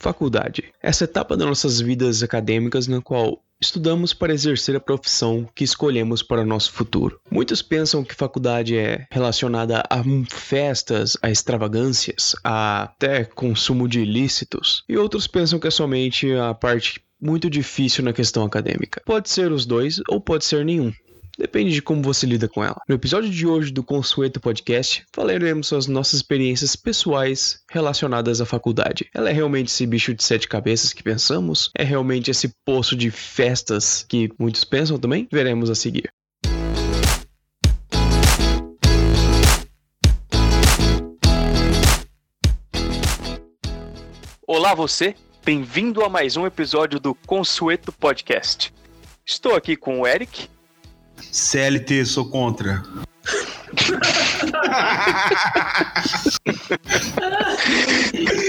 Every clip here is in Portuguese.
Faculdade. Essa etapa das nossas vidas acadêmicas na qual estudamos para exercer a profissão que escolhemos para o nosso futuro. Muitos pensam que faculdade é relacionada a festas, a extravagâncias, a até consumo de ilícitos, e outros pensam que é somente a parte muito difícil na questão acadêmica. Pode ser os dois ou pode ser nenhum. Depende de como você lida com ela. No episódio de hoje do Consueto Podcast, falaremos as nossas experiências pessoais relacionadas à faculdade. Ela é realmente esse bicho de sete cabeças que pensamos? É realmente esse poço de festas que muitos pensam também? Veremos a seguir. Olá você, bem-vindo a mais um episódio do Consueto Podcast. Estou aqui com o Eric. CLT, sou contra.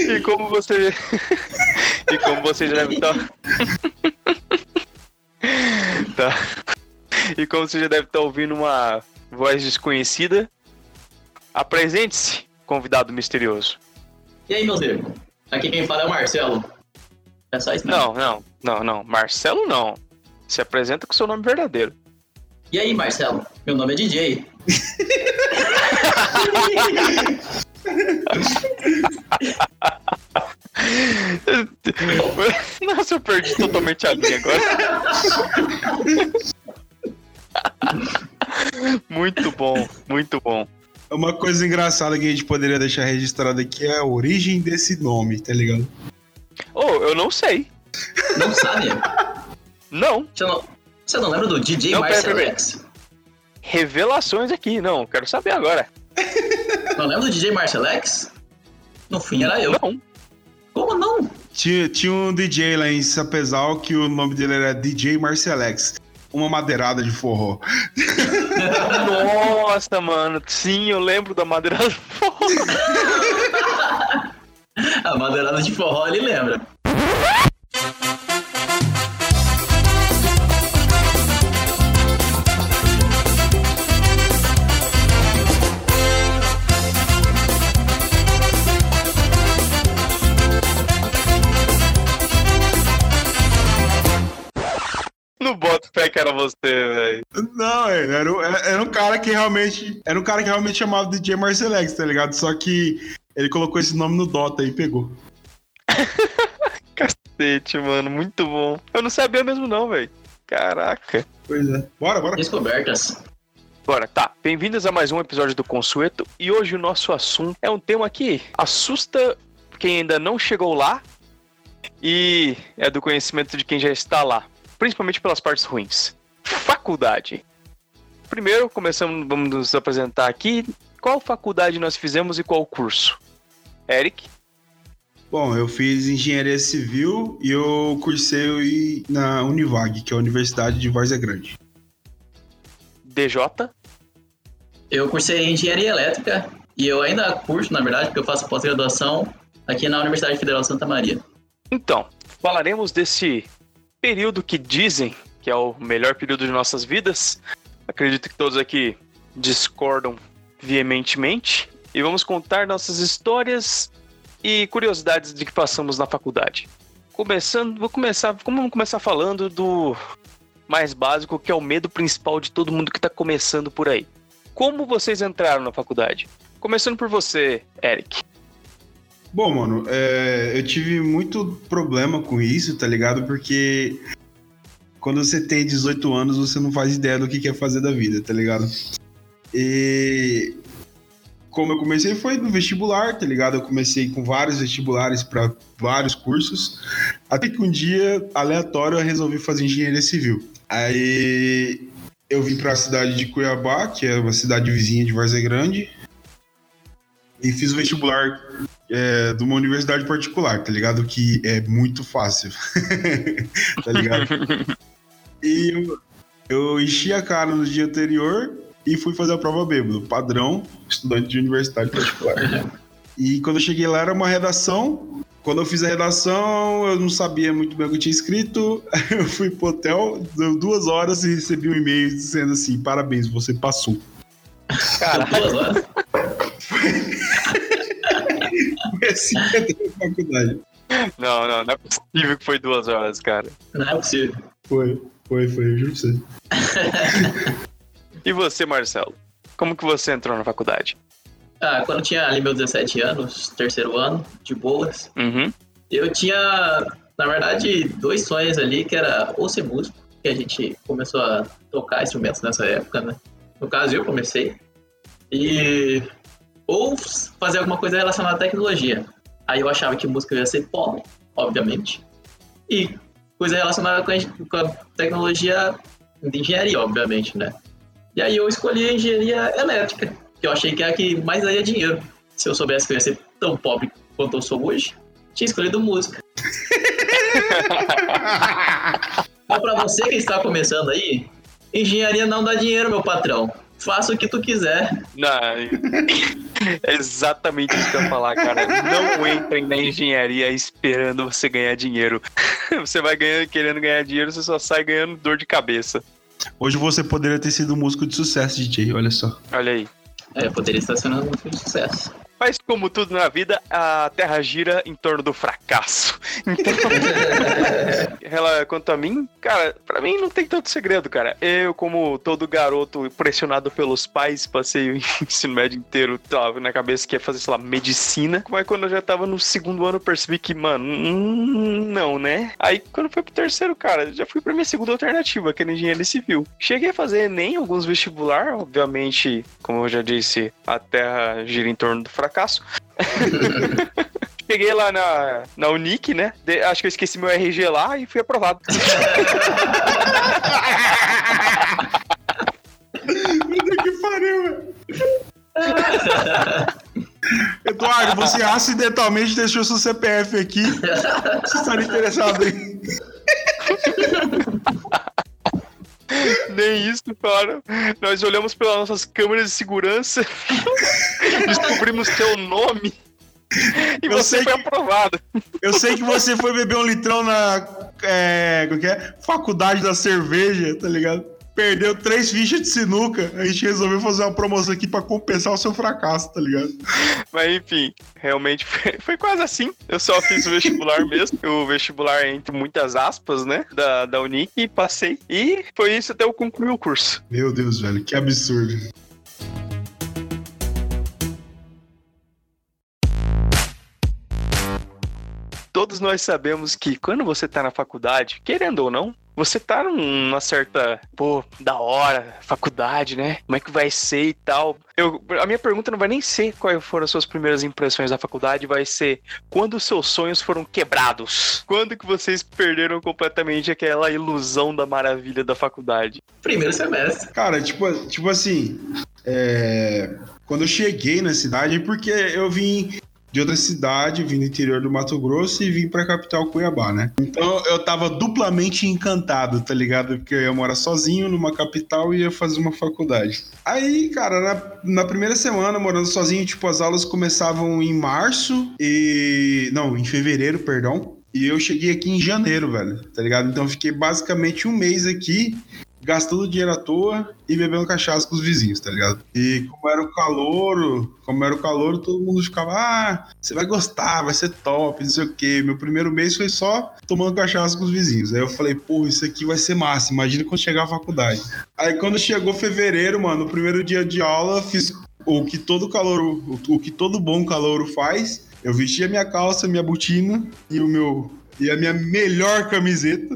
e como você. e como você já deve estar. tá. E como você já deve estar ouvindo uma voz desconhecida, apresente-se, convidado misterioso. E aí, meus amigos? Aqui quem fala é o Marcelo. É só isso Não, não, não, não. Marcelo não. Se apresenta com seu nome verdadeiro. E aí, Marcelo? Meu nome é DJ. Nossa, eu perdi totalmente a linha agora. muito bom, muito bom. Uma coisa engraçada que a gente poderia deixar registrado aqui é a origem desse nome, tá ligado? Oh, eu não sei. Não sabe? Não. Você não, você não lembra do DJ Marcelex? Revelações aqui, não, quero saber agora. Não lembra do DJ Marcelex? No fim era eu. Não. Como não? Tinha, tinha um DJ lá em Sapezal que o nome dele era DJ Marcelex. Uma madeirada de forró. Nossa, mano. Sim, eu lembro da madeirada de forró. A madeirada de forró ele lembra. Você, velho. Não, é, era, era, era um cara que realmente. Era um cara que realmente chamava DJ Marcelex, tá ligado? Só que ele colocou esse nome no Dota e pegou. Cacete, mano, muito bom. Eu não sabia mesmo, não, velho. Caraca. Pois é. Bora, bora. Descobertas. Bora, tá. Bem-vindos a mais um episódio do Consueto. E hoje o nosso assunto é um tema que assusta quem ainda não chegou lá e é do conhecimento de quem já está lá principalmente pelas partes ruins. Faculdade. Primeiro, começamos, vamos nos apresentar aqui. Qual faculdade nós fizemos e qual curso? Eric? Bom, eu fiz engenharia civil e eu cursei na Univag, que é a Universidade de Várzea Grande. DJ? Eu cursei engenharia elétrica e eu ainda curso, na verdade, porque eu faço pós-graduação aqui na Universidade Federal de Santa Maria. Então, falaremos desse período que dizem que é o melhor período de nossas vidas. Acredito que todos aqui discordam veementemente. E vamos contar nossas histórias e curiosidades de que passamos na faculdade. Começando, vou começar, vamos começar falando do mais básico, que é o medo principal de todo mundo que está começando por aí. Como vocês entraram na faculdade? Começando por você, Eric. Bom, mano, é, eu tive muito problema com isso, tá ligado? Porque quando você tem 18 anos, você não faz ideia do que quer fazer da vida, tá ligado? E como eu comecei foi no vestibular, tá ligado? Eu comecei com vários vestibulares para vários cursos, até que um dia, aleatório, eu resolvi fazer engenharia civil. Aí eu vim para a cidade de Cuiabá, que é uma cidade vizinha de Várzea Grande, e fiz o vestibular é, de uma universidade particular, tá ligado? Que é muito fácil. tá ligado? e eu, eu enchi a cara no dia anterior e fui fazer a prova bêbado, padrão, estudante de universidade particular. e quando eu cheguei lá era uma redação. Quando eu fiz a redação, eu não sabia muito bem o que eu tinha escrito. Eu fui pro hotel, deu duas horas e recebi um e-mail dizendo assim: parabéns, você passou. Caralho. Duas horas? Foi assim que eu faculdade. Não, não, não é possível que foi duas horas, cara. Não é possível. Foi, foi, foi, eu juro pra você. E você, Marcelo? Como que você entrou na faculdade? Ah, quando eu tinha ali meus 17 anos, terceiro ano, de boas, Uhum. eu tinha, na verdade, dois sonhos ali, que era ou ser músico, que a gente começou a tocar instrumentos nessa época, né? No caso, eu comecei. E... Ou fazer alguma coisa relacionada à tecnologia. Aí eu achava que música ia ser pobre, obviamente. E coisa relacionada com a, com a tecnologia de engenharia, obviamente, né? E aí eu escolhi a engenharia elétrica, que eu achei que era a que mais daria dinheiro. Se eu soubesse que eu ia ser tão pobre quanto eu sou hoje, tinha escolhido música. Mas pra você que está começando aí, engenharia não dá dinheiro, meu patrão. Faça o que tu quiser. Não, é exatamente isso que eu ia falar, cara. Não entrem na engenharia esperando você ganhar dinheiro. Você vai ganhando, querendo ganhar dinheiro, você só sai ganhando dor de cabeça. Hoje você poderia ter sido um músico de sucesso, DJ, olha só. Olha aí. É, poderia estar sendo um muito de sucesso. Mas como tudo na vida, a Terra gira em torno do fracasso. Então, ela, quanto a mim, cara, pra mim não tem tanto segredo, cara. Eu, como todo garoto pressionado pelos pais, passei o ensino médio inteiro tava na cabeça que ia fazer, sei lá, medicina. Mas quando eu já tava no segundo ano, eu percebi que, mano, hum, não, né? Aí quando foi pro terceiro, cara, já fui pra minha segunda alternativa, que era engenharia civil. Cheguei a fazer Enem, alguns vestibular, obviamente, como eu já disse, a Terra gira em torno do fracasso. Cheguei lá na, na Unic, né? De- acho que eu esqueci meu RG lá e fui aprovado. Puta que pariu, velho. Eduardo, você acidentalmente deixou seu CPF aqui. Você estaria interessado em. Nem isso, cara. Nós olhamos pelas nossas câmeras de segurança, descobrimos seu nome e Eu você sei foi que- aprovado. Eu sei que você foi beber um litrão na. É, é? Faculdade da cerveja, tá ligado? Perdeu três fichas de sinuca. A gente resolveu fazer uma promoção aqui pra compensar o seu fracasso, tá ligado? Mas enfim, realmente foi, foi quase assim. Eu só fiz o vestibular mesmo. O vestibular entre muitas aspas, né? Da, da Unic e passei. E foi isso até eu concluir o curso. Meu Deus, velho, que absurdo. Todos nós sabemos que quando você tá na faculdade, querendo ou não, você tá numa certa, pô, da hora, faculdade, né? Como é que vai ser e tal. Eu, a minha pergunta não vai nem ser quais foram as suas primeiras impressões da faculdade, vai ser quando os seus sonhos foram quebrados. Quando que vocês perderam completamente aquela ilusão da maravilha da faculdade? Primeiro semestre. Cara, tipo, tipo assim, é, quando eu cheguei na cidade, porque eu vim de outra cidade, vim do interior do Mato Grosso e vim pra capital Cuiabá, né? Então eu tava duplamente encantado, tá ligado? Porque eu ia morar sozinho numa capital e ia fazer uma faculdade. Aí, cara, na, na primeira semana morando sozinho, tipo, as aulas começavam em março e. Não, em fevereiro, perdão. E eu cheguei aqui em janeiro, velho, tá ligado? Então fiquei basicamente um mês aqui gastando dinheiro à toa e bebendo cachaça com os vizinhos, tá ligado? E como era o calor, como era o calor, todo mundo ficava, ah, você vai gostar, vai ser top, não sei o quê. Meu primeiro mês foi só tomando cachaça com os vizinhos. Aí eu falei, pô, isso aqui vai ser massa, imagina quando chegar a faculdade. Aí quando chegou fevereiro, mano, no primeiro dia de aula, fiz o que todo calouro, o que todo bom calouro faz. Eu vesti a minha calça, minha botina e o meu e a minha melhor camiseta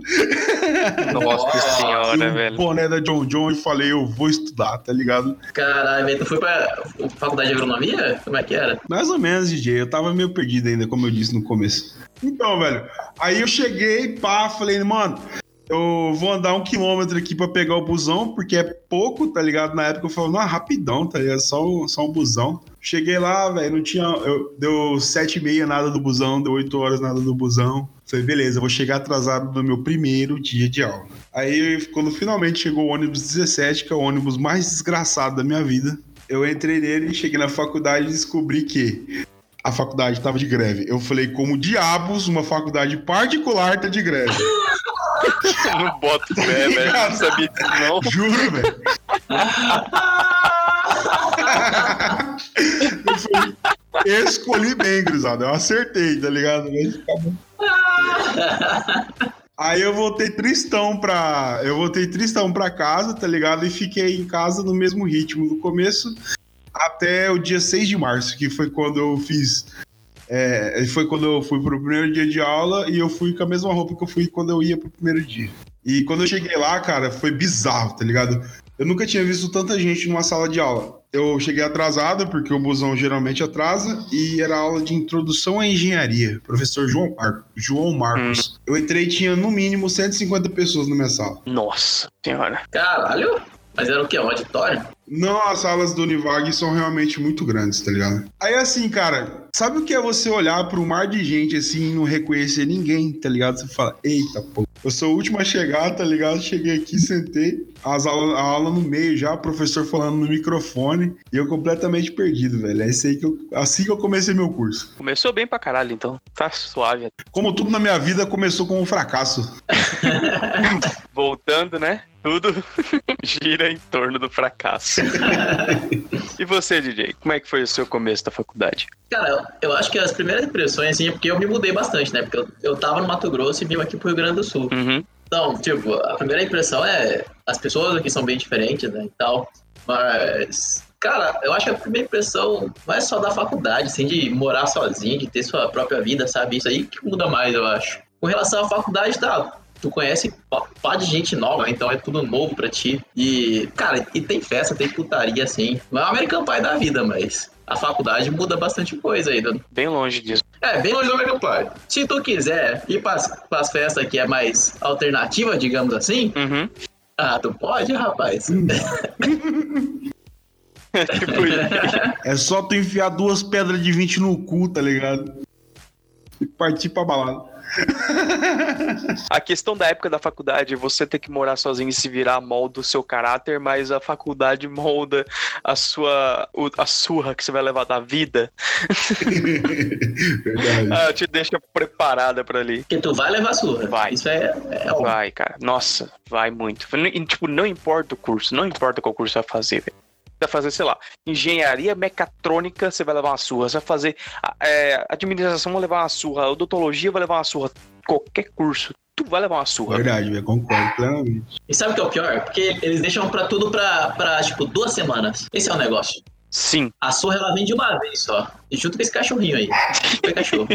Nossa senhora, velho. boné da John John e falei, eu vou estudar, tá ligado? Caralho, velho, tu foi pra faculdade de agronomia? Como é que era? Mais ou menos, DJ. Eu tava meio perdido ainda, como eu disse no começo. Então, velho, aí eu cheguei, pá, falei, mano, eu vou andar um quilômetro aqui pra pegar o busão, porque é pouco, tá ligado? Na época eu falei, não, rapidão, tá ligado? Só, um- só um busão. Cheguei lá, velho, não tinha. Eu, deu sete e meia nada do busão, deu oito horas nada do busão. Falei, beleza, vou chegar atrasado no meu primeiro dia de aula. Aí, quando finalmente chegou o ônibus 17, que é o ônibus mais desgraçado da minha vida, eu entrei nele, cheguei na faculdade e descobri que a faculdade estava de greve. Eu falei, como diabos uma faculdade particular tá de greve? Não boto fé, velho. Não sabia disso, não. Juro, velho. Eu falei, Escolhi bem, Grisado. Eu acertei, tá ligado? Aí eu voltei tristão pra. Eu voltei tristão pra casa, tá ligado? E fiquei em casa no mesmo ritmo do começo até o dia 6 de março, que foi quando eu fiz. É, foi quando eu fui pro primeiro dia de aula e eu fui com a mesma roupa que eu fui quando eu ia pro primeiro dia. E quando eu cheguei lá, cara, foi bizarro, tá ligado? Eu nunca tinha visto tanta gente numa sala de aula. Eu cheguei atrasado, porque o busão geralmente atrasa, e era aula de introdução à engenharia, professor João, Mar João Marcos. Hum. Eu entrei e tinha no mínimo 150 pessoas na minha sala. Nossa senhora. Caralho! Mas era o quê? Um auditório? Não, as salas do Univag são realmente muito grandes, tá ligado? Aí assim, cara, sabe o que é você olhar para um mar de gente assim e não reconhecer ninguém, tá ligado? Você fala, eita, pô. Eu sou o último a chegar, tá ligado? Cheguei aqui, sentei, as aula, a aula no meio já, o professor falando no microfone, e eu completamente perdido, velho. É assim que eu, assim que eu comecei meu curso. Começou bem pra caralho, então. Tá suave. Como tudo na minha vida começou com um fracasso. Voltando, né? Tudo gira em torno do fracasso. e você, DJ? Como é que foi o seu começo da faculdade? Cara, eu acho que as primeiras impressões, assim, é porque eu me mudei bastante, né? Porque eu, eu tava no Mato Grosso e vim aqui pro Rio Grande do Sul. Uhum. Então, tipo, a primeira impressão é as pessoas aqui são bem diferentes, né? E tal. Mas, cara, eu acho que a primeira impressão não é só da faculdade, assim, de morar sozinho, de ter sua própria vida, sabe? Isso aí que muda mais, eu acho. Com relação à faculdade, tá, tu conhece pá de gente nova, então é tudo novo pra ti. E, cara, e tem festa, tem putaria, assim. Não é o American Pie da vida, mas a faculdade muda bastante coisa aí. Bem longe disso. É, bem longe do American Pie. Se tu quiser ir pras, pras festas que é mais alternativa, digamos assim, uhum. ah, tu pode, rapaz. é só tu enfiar duas pedras de 20 no cu, tá ligado? E partir pra balada. a questão da época da faculdade, você ter que morar sozinho e se virar molda o seu caráter, mas a faculdade molda a sua a surra que você vai levar da vida. Verdade. ah, te deixa preparada para ali. Porque tu vai levar surra. Vai. Isso é, é Vai, cara. Nossa, vai muito. Tipo, não importa o curso, não importa qual curso você vai fazer, velho vai fazer, sei lá, engenharia mecatrônica, você vai levar uma surra. Você vai fazer é, administração, vai levar uma surra. Odontologia vai levar uma surra. Qualquer curso, tu vai levar uma surra. Verdade, eu concordo plenamente. E sabe o que é o pior? Porque eles deixam pra tudo pra, pra, tipo, duas semanas. Esse é o negócio. Sim. A surra ela vem de uma vez só. E junto com esse cachorrinho aí. Foi cachorro.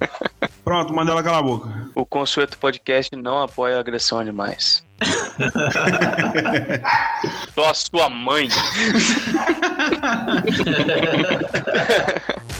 Pronto, manda ela calar a boca. O Consueto Podcast não apoia a agressão a animais. Só a sua mãe.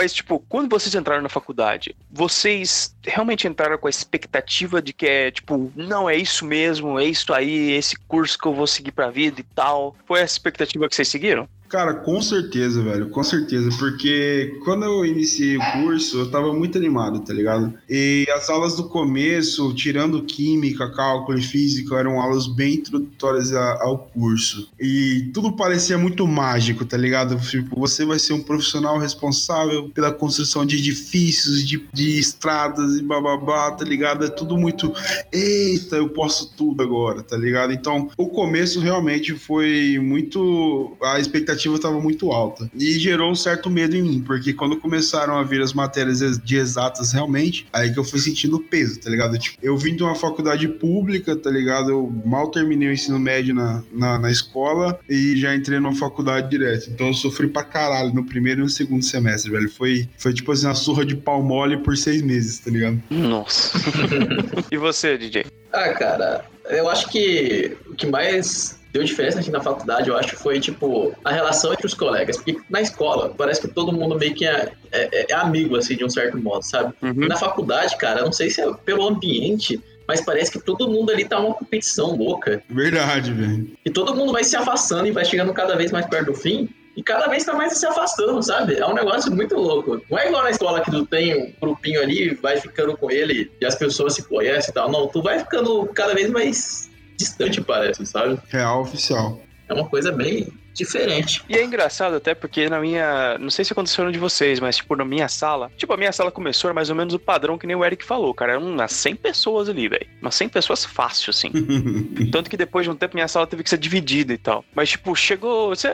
mas tipo, quando vocês entraram na faculdade, vocês realmente entraram com a expectativa de que é, tipo, não, é isso mesmo, é isso aí, esse curso que eu vou seguir pra vida e tal? Foi essa expectativa que vocês seguiram? Cara, com certeza, velho, com certeza, porque quando eu iniciei o curso, eu tava muito animado, tá ligado? E as aulas do começo, tirando química, cálculo e física, eram aulas bem introdutórias ao curso. E tudo parecia muito mágico, tá ligado? Tipo, você vai ser um profissional responsável pela construção de edifícios, de, de estradas e bababá, tá ligado? É tudo muito, eita, eu posso tudo agora, tá ligado? Então, o começo realmente foi muito a expectativa expectativa estava muito alta. E gerou um certo medo em mim, porque quando começaram a vir as matérias de exatas realmente, aí que eu fui sentindo o peso, tá ligado? Tipo, eu vim de uma faculdade pública, tá ligado? Eu mal terminei o ensino médio na, na, na escola e já entrei numa faculdade direto. Então eu sofri pra caralho no primeiro e no segundo semestre, velho. Foi, foi tipo assim, uma surra de pau mole por seis meses, tá ligado? Nossa. e você, DJ? Ah, cara, eu acho que o que mais deu diferença assim, na faculdade, eu acho, foi, tipo, a relação entre os colegas. Porque na escola, parece que todo mundo meio que é, é, é amigo, assim, de um certo modo, sabe? Uhum. Na faculdade, cara, não sei se é pelo ambiente, mas parece que todo mundo ali tá uma competição louca. Verdade, velho. E todo mundo vai se afastando e vai chegando cada vez mais perto do fim. E cada vez tá mais se afastando, sabe? É um negócio muito louco. Não é igual na escola que tu tem um grupinho ali, vai ficando com ele e as pessoas se conhecem e tal. Não, tu vai ficando cada vez mais distante, parece, sabe? Real oficial. é uma coisa bem diferente. E é engraçado até porque na minha. Não sei se aconteceu no de vocês, mas tipo, na minha sala. Tipo, a minha sala começou era mais ou menos o padrão que nem o Eric falou, cara. Eram umas 100 pessoas ali, velho. Umas 100 pessoas fácil, assim. Tanto que depois de um tempo minha sala teve que ser dividida e tal. Mas, tipo, chegou. Você,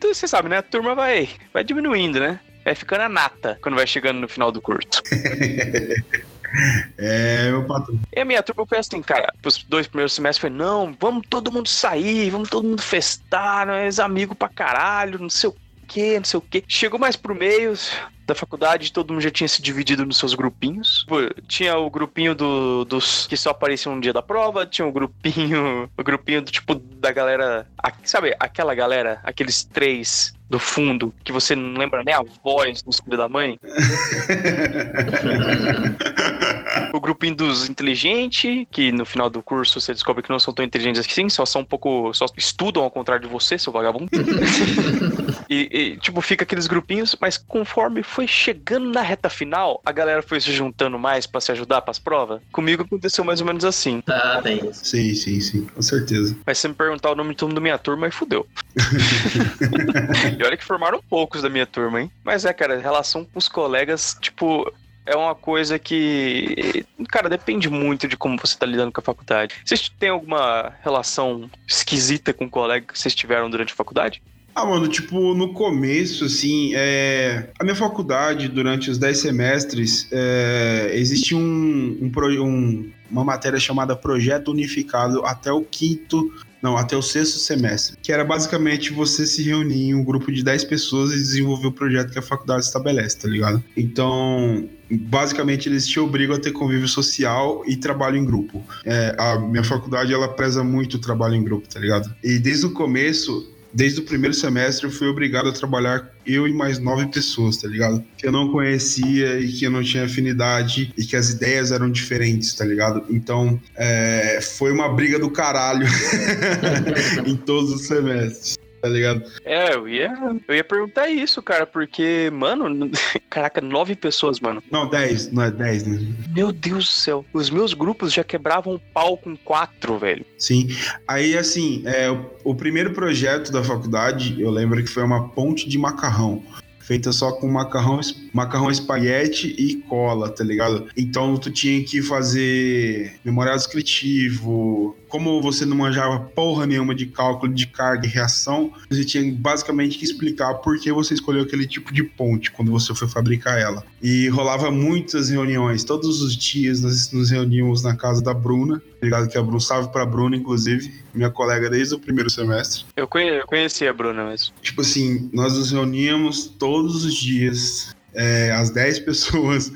você sabe, né? A turma vai, vai diminuindo, né? Vai ficando a nata quando vai chegando no final do curso. É, meu patrão. E a minha turma foi assim, cara, os dois primeiros semestres foi, não, vamos todo mundo sair, vamos todo mundo festar, nós amigos pra caralho, não sei o que, não sei o que. Chegou mais pro meio da faculdade, todo mundo já tinha se dividido nos seus grupinhos. Tinha o grupinho do- dos que só apareciam no dia da prova, tinha o grupinho, o grupinho do tipo da galera, sabe, aquela galera, aqueles três do fundo que você não lembra nem a voz do filho da mãe. o grupinho dos inteligentes, que no final do curso você descobre que não são tão inteligentes assim, só são um pouco. só estudam ao contrário de você, seu vagabundo. e, e, tipo, fica aqueles grupinhos, mas conforme foi chegando na reta final, a galera foi se juntando mais pra se ajudar pras provas. Comigo aconteceu mais ou menos assim. Ah, tem isso. Sim, sim, sim, com certeza. Mas se você me perguntar o nome de todo mundo da minha turma, aí fudeu. e olha que formaram poucos da minha turma, hein? Mas é, cara, relação com os colegas, tipo, é uma coisa que, cara, depende muito de como você tá lidando com a faculdade. Vocês têm alguma relação esquisita com o colega que vocês tiveram durante a faculdade? Ah, mano, tipo, no começo, assim, é... a minha faculdade, durante os 10 semestres, é... existe um, um, um- uma matéria chamada Projeto Unificado até o quinto, não, até o sexto semestre, que era basicamente você se reunir em um grupo de 10 pessoas e desenvolver o projeto que a faculdade estabelece, tá ligado? Então, basicamente, eles te obrigam a ter convívio social e trabalho em grupo. É, a minha faculdade, ela preza muito o trabalho em grupo, tá ligado? E desde o começo, desde o primeiro semestre eu fui obrigado a trabalhar eu e mais nove pessoas, tá ligado? Que eu não conhecia e que eu não tinha afinidade e que as ideias eram diferentes, tá ligado? Então, é, foi uma briga do caralho em todos os semestres, tá ligado? É, eu ia, eu ia perguntar isso, cara, porque, mano, caraca, nove pessoas, mano. Não, dez, não é dez, né? Meu Deus do céu. Os meus grupos já quebravam o pau com quatro, velho. Sim. Aí, assim, é, o, o primeiro projeto da faculdade, eu lembro que foi uma ponte de macarrão. Feita só com macarrão, macarrão espaguete e cola, tá ligado? Então tu tinha que fazer memorial descritivo. Como você não manjava porra nenhuma de cálculo de carga e reação, você tinha basicamente que explicar por que você escolheu aquele tipo de ponte quando você foi fabricar ela. E rolava muitas reuniões. Todos os dias nós nos reuníamos na casa da Bruna. Obrigado que a Bruna salve pra Bruna, inclusive, minha colega desde o primeiro semestre. Eu, conhe, eu conheci a Bruna mesmo. Tipo assim, nós nos reuníamos todos os dias, é, as 10 pessoas,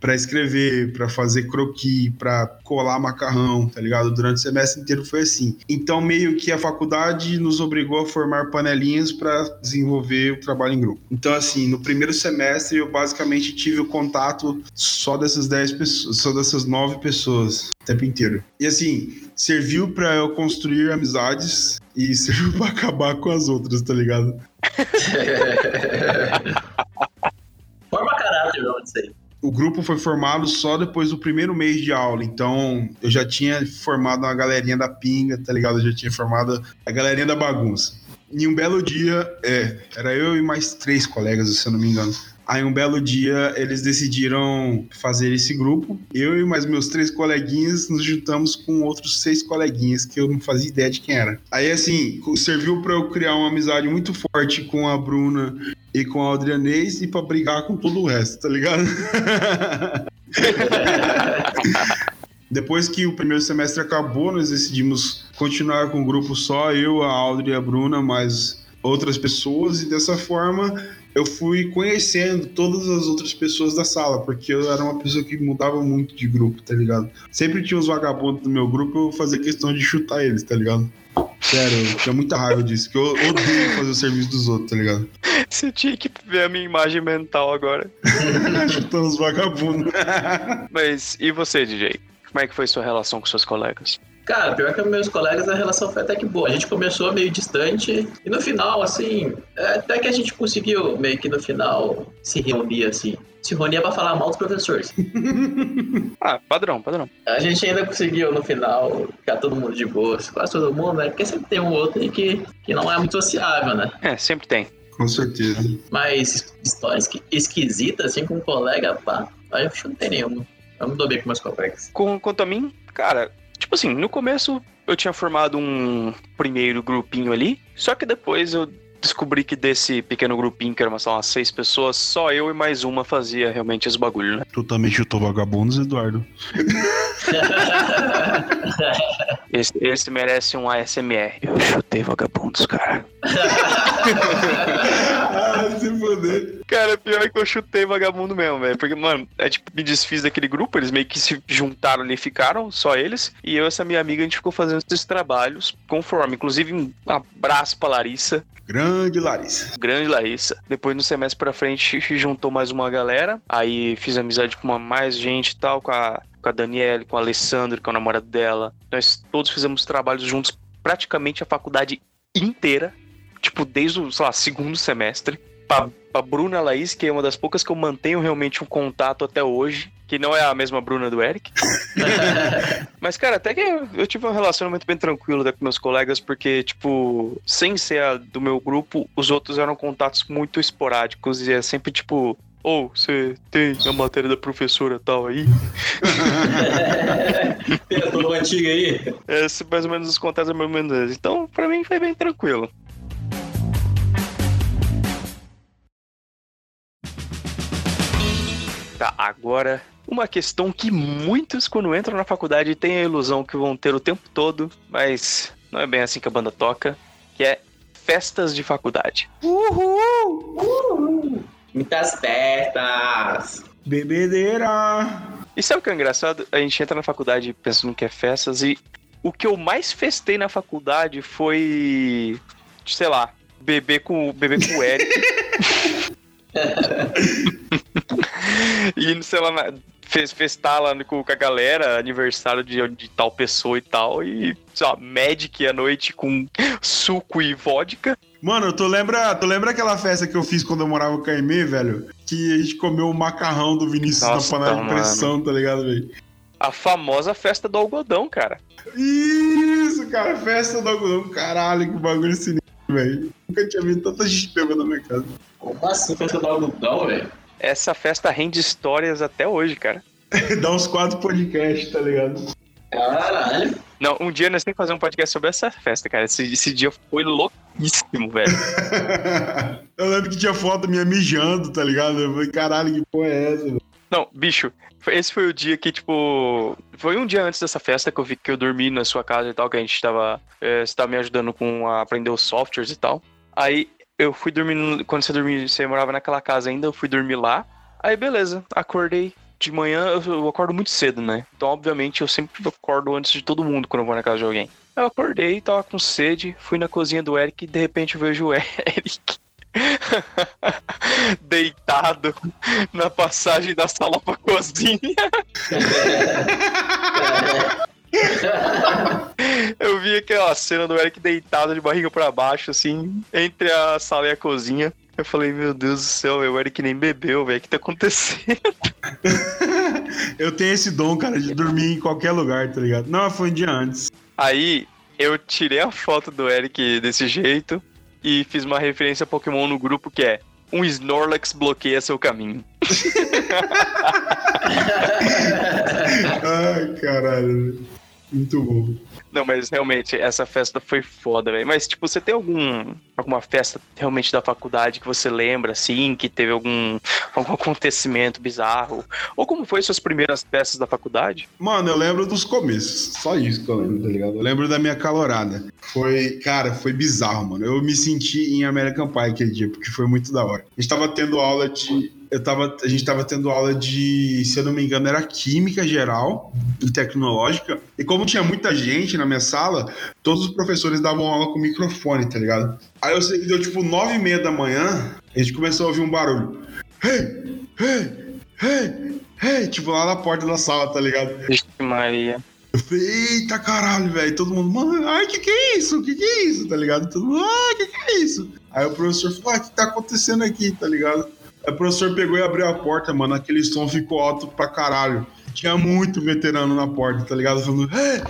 pra escrever, pra fazer croquis, pra colar macarrão, tá ligado? Durante o semestre inteiro foi assim. Então, meio que a faculdade nos obrigou a formar panelinhas pra desenvolver o trabalho em grupo. Então, assim, no primeiro semestre eu basicamente tive o contato só dessas 10 pessoas, só dessas 9 pessoas o tempo inteiro. E assim, serviu pra eu construir amizades e serviu pra acabar com as outras, tá ligado? O grupo foi formado só depois do primeiro mês de aula, então eu já tinha formado uma galerinha da pinga, tá ligado? Eu já tinha formado a galerinha da bagunça. Em um belo dia, é, era eu e mais três colegas, se eu não me engano. Aí um belo dia eles decidiram fazer esse grupo. Eu e mais meus três coleguinhas nos juntamos com outros seis coleguinhas que eu não fazia ideia de quem era. Aí assim, serviu para eu criar uma amizade muito forte com a Bruna e com a Adrianês e para brigar com todo o resto, tá ligado? Depois que o primeiro semestre acabou, nós decidimos continuar com o grupo só, eu, a Audrey e a Bruna, mais outras pessoas, e dessa forma eu fui conhecendo todas as outras pessoas da sala, porque eu era uma pessoa que mudava muito de grupo, tá ligado? Sempre tinha os vagabundos do meu grupo, eu fazia questão de chutar eles, tá ligado? Sério, eu tinha muita raiva disso, que eu odeio fazer o serviço dos outros, tá ligado? Você tinha que ver a minha imagem mental agora. Chutando os vagabundos. Mas e você, DJ? Como é que foi sua relação com seus colegas? Cara, pior que meus colegas, a relação foi até que boa. A gente começou meio distante e no final, assim, é, até que a gente conseguiu meio que no final se reunir, assim. Se reunia pra falar mal dos professores. Ah, padrão, padrão. A gente ainda conseguiu no final ficar todo mundo de boa, quase todo mundo, né? Porque sempre tem um outro aí que, que não é muito sociável, né? É, sempre tem. Com certeza. Mas histórias esquisitas, assim, com um colega, pá, aí eu acho que não tem nenhuma. Eu não dou bem com meus colegas. Com, quanto a mim, cara, tipo assim, no começo eu tinha formado um primeiro grupinho ali, só que depois eu descobri que desse pequeno grupinho, que era lá, umas seis pessoas, só eu e mais uma fazia realmente esse bagulho, né? Tu também chutou vagabundos, Eduardo? Esse, esse merece um ASMR. Eu chutei vagabundos, cara. ah, se foder. Cara, pior que eu chutei vagabundo mesmo, velho. Porque, mano, é tipo, me desfiz daquele grupo, eles meio que se juntaram ali, ficaram, só eles. E eu e essa minha amiga, a gente ficou fazendo esses trabalhos conforme. Inclusive, um abraço pra Larissa. Grande Larissa. Grande Larissa. Depois, no semestre pra frente, juntou mais uma galera. Aí fiz amizade com uma mais gente e tal, com a, com a Daniela, com a Alessandra, que é o namorado dela. Nós todos fizemos trabalhos juntos praticamente a faculdade inteira. Tipo, desde o, sei lá, segundo semestre. Pra, pra Bruna Laís, que é uma das poucas que eu mantenho realmente um contato até hoje. Que não é a mesma Bruna do Eric. Mas, cara, até que eu, eu tive um relacionamento bem tranquilo né, com meus colegas, porque, tipo, sem ser a do meu grupo, os outros eram contatos muito esporádicos e é sempre tipo. Ou você tem a matéria da professora tal aí? Tem a turma antiga aí. Esse mais ou menos os contatos é mais ou menos esse. Então, pra mim foi bem tranquilo. Tá, agora uma questão que muitos quando entram na faculdade têm a ilusão que vão ter o tempo todo, mas não é bem assim que a banda toca, que é festas de faculdade. Muitas festas. Bebedeira. E sabe o que é engraçado? A gente entra na faculdade pensando que é festas e o que eu mais festei na faculdade foi, sei lá, beber com beber com o Eric. e sei lá, fez festar lá com, com a galera, aniversário de, de tal pessoa e tal, e sei lá, Magic à noite com suco e vodka. Mano, tu lembra, tu lembra aquela festa que eu fiz quando eu morava com a Aimee, velho? Que a gente comeu o macarrão do Vinícius Nossa, na panela de mano. pressão, tá ligado, velho? A famosa festa do algodão, cara. Isso, cara, festa do algodão. Caralho, que bagulho sinistro, velho. Nunca tinha visto tanta gente bêbada na minha casa. Como assim festa do algodão, velho? Essa festa rende histórias até hoje, cara. Dá uns quatro podcasts, tá ligado? Caralho. Não, um dia nós temos que fazer um podcast sobre essa festa, cara. Esse, esse dia foi louquíssimo, velho. eu lembro que tinha foto minha mijando, tá ligado? Eu falei, caralho, que porra é essa, velho? Não, bicho, esse foi o dia que, tipo. Foi um dia antes dessa festa que eu vi que eu dormi na sua casa e tal, que a gente tava. é, você tava me ajudando com a aprender os softwares e tal. Aí eu fui dormir. Quando você dormia, você morava naquela casa ainda, eu fui dormir lá. Aí beleza, acordei. De manhã eu, eu acordo muito cedo, né? Então, obviamente, eu sempre acordo antes de todo mundo quando eu vou na casa de alguém. Eu acordei, tava com sede, fui na cozinha do Eric e de repente eu vejo o Eric deitado na passagem da sala pra cozinha. Eu vi aquela cena do Eric deitado de barriga pra baixo, assim, entre a sala e a cozinha. Eu falei, meu Deus do céu, o Eric nem bebeu, velho. O que tá acontecendo? Eu tenho esse dom, cara, de dormir em qualquer lugar, tá ligado? Não, foi um dia antes. Aí eu tirei a foto do Eric desse jeito e fiz uma referência a Pokémon no grupo que é um Snorlax bloqueia seu caminho. Ai, caralho. Muito bom. Não, mas realmente, essa festa foi foda, velho. Mas, tipo, você tem algum alguma festa realmente da faculdade que você lembra, assim, que teve algum, algum acontecimento bizarro? Ou como foi suas primeiras festas da faculdade? Mano, eu lembro dos começos. Só isso que eu lembro, tá ligado? Eu lembro da minha calorada. Foi, cara, foi bizarro, mano. Eu me senti em American Pie aquele dia, porque foi muito da hora. A gente tava tendo aula de. Eu tava, a gente tava tendo aula de, se eu não me engano, era química geral e tecnológica. E como tinha muita gente na minha sala, todos os professores davam aula com microfone, tá ligado? Aí eu sei que deu tipo nove e meia da manhã, a gente começou a ouvir um barulho. Hey! Hey! Hey! Hey! Tipo lá na porta da sala, tá ligado? Vixe, Maria. Eu falei, eita caralho, velho. Todo mundo, mano, ai, que que é isso? Que que é isso? Tá ligado? Todo mundo, ai, que que é isso? Aí o professor falou, ah, o que tá acontecendo aqui? Tá ligado? Aí o professor pegou e abriu a porta, mano. Aquele som ficou alto pra caralho. Tinha muito veterano na porta, tá ligado? Falando, é,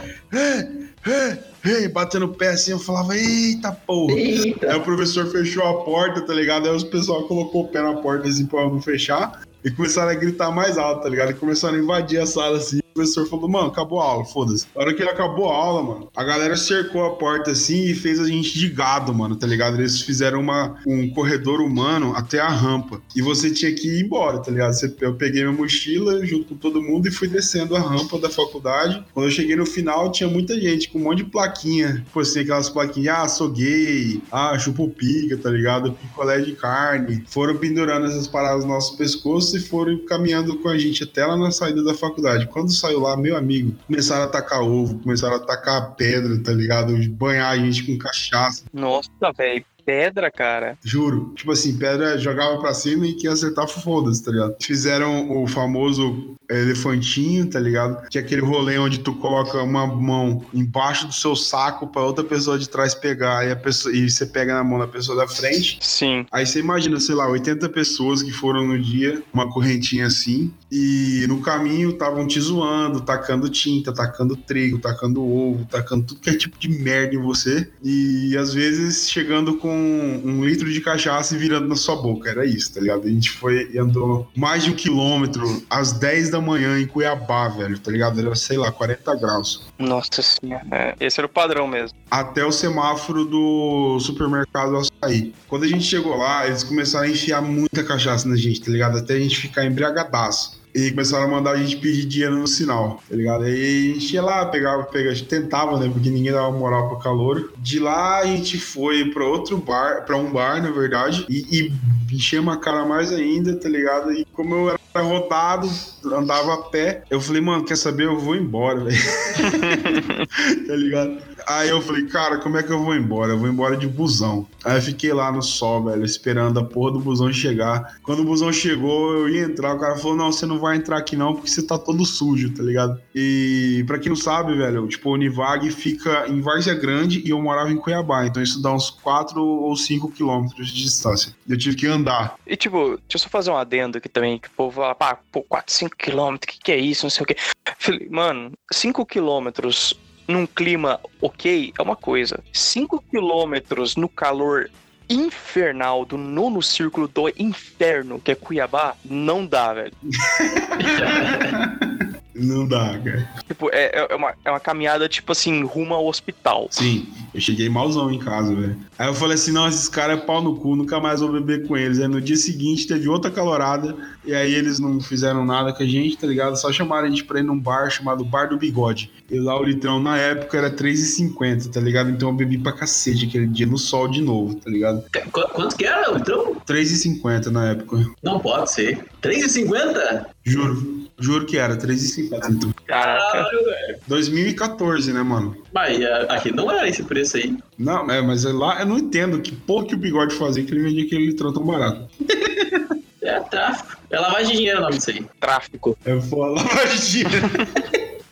é, é, batendo pé assim. Eu falava, eita porra. Eita. Aí o professor fechou a porta, tá ligado? Aí os pessoal colocou o pé na porta assim pra não fechar. E começaram a gritar mais alto, tá ligado? E começaram a invadir a sala assim. Professor falou, mano, acabou a aula, foda-se. Na hora que ele acabou a aula, mano, a galera cercou a porta assim e fez a gente de gado, mano, tá ligado? Eles fizeram uma, um corredor humano até a rampa. E você tinha que ir embora, tá ligado? Eu peguei minha mochila junto com todo mundo e fui descendo a rampa da faculdade. Quando eu cheguei no final, tinha muita gente com um monte de plaquinha. Tipo assim, aquelas plaquinhas, ah, sou gay, ah, chupo pica, tá ligado? Picolé de carne. Foram pendurando essas paradas no nosso pescoço e foram caminhando com a gente até lá na saída da faculdade. Quando saiu lá, meu amigo, começaram a tacar ovo, começaram a tacar pedra, tá ligado? Banhar a gente com cachaça. Nossa, velho. Pedra, cara. Juro. Tipo assim, pedra jogava pra cima e quem acertar foda-se, tá ligado? Fizeram o famoso elefantinho, tá ligado? Que é aquele rolê onde tu coloca uma mão embaixo do seu saco pra outra pessoa de trás pegar e, a pessoa, e você pega na mão da pessoa da frente. Sim. Aí você imagina, sei lá, 80 pessoas que foram no dia, uma correntinha assim, e no caminho estavam te zoando, tacando tinta, tacando trigo, tacando ovo, tacando tudo que é tipo de merda em você, e às vezes chegando com um litro de cachaça e virando na sua boca, era isso, tá ligado? A gente foi e andou mais de um quilômetro às 10 da manhã em Cuiabá, velho, tá ligado? Era, sei lá, 40 graus. Nossa senhora. É, esse era o padrão mesmo. até o semáforo do supermercado Açaí. Quando a gente chegou lá, eles começaram a enfiar muita cachaça na gente, tá ligado? Até a gente ficar embriagadaço. E começaram a mandar a gente pedir dinheiro no sinal, tá ligado? Aí a gente ia lá, pegava, pegava, tentava, né? Porque ninguém dava moral pro calor. De lá a gente foi pra outro bar, pra um bar, na verdade, e, e enchemos a cara mais ainda, tá ligado? E como eu era rodado, andava a pé, eu falei, mano, quer saber? Eu vou embora, velho. tá ligado? Aí eu falei, cara, como é que eu vou embora? Eu vou embora de busão. Aí eu fiquei lá no sol, velho, esperando a porra do busão chegar. Quando o busão chegou, eu ia entrar, o cara falou, não, você não vai entrar aqui não, porque você tá todo sujo, tá ligado? E pra quem não sabe, velho, tipo, o Univag fica em Várzea Grande e eu morava em Cuiabá, então isso dá uns 4 ou 5 quilômetros de distância. Eu tive que andar. E tipo, deixa eu só fazer um adendo aqui também, que o povo fala, pá, pô, 4, 5 quilômetros, que, que é isso? Não sei o quê. Falei, mano, 5 quilômetros num clima ok é uma coisa. 5 quilômetros no calor infernal do nono círculo do inferno, que é Cuiabá, não dá, velho. Não dá, cara. Tipo, é, é, uma, é uma caminhada, tipo assim, rumo ao hospital. Sim, eu cheguei malzão em casa, velho. Aí eu falei assim: não, esses caras é pau no cu, nunca mais vou beber com eles. Aí no dia seguinte teve outra calorada, e aí eles não fizeram nada com a gente, tá ligado? Só chamaram a gente pra ir num bar chamado Bar do Bigode. E lá o litrão na época era R$3,50, tá ligado? Então eu bebi pra cacete aquele dia no sol de novo, tá ligado? Qu- Quanto que era, então? R$3,50 na época. Não pode ser. 3,50? Juro. Juro que era, R$3,50. Então. Caraca. Caralho, velho. 2014, né, mano? Mas ah, aqui não era esse preço aí. Não, é, mas lá eu não entendo que porra que o bigode fazia que ele vendia aquele litrão tão barato. É tráfico. É lavagem de dinheiro o nome disso aí. Tráfico. Eu vou lá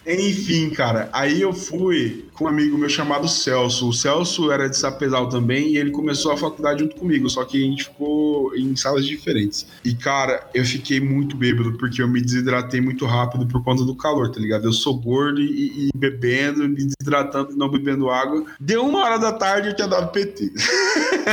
Enfim, cara, aí eu fui com um amigo meu chamado Celso. O Celso era de Sapezal também e ele começou a faculdade junto comigo, só que a gente ficou em salas diferentes. E, cara, eu fiquei muito bêbado porque eu me desidratei muito rápido por conta do calor, tá ligado? Eu sou gordo e, e bebendo, me desidratando e não bebendo água. Deu uma hora da tarde eu tinha dado PT.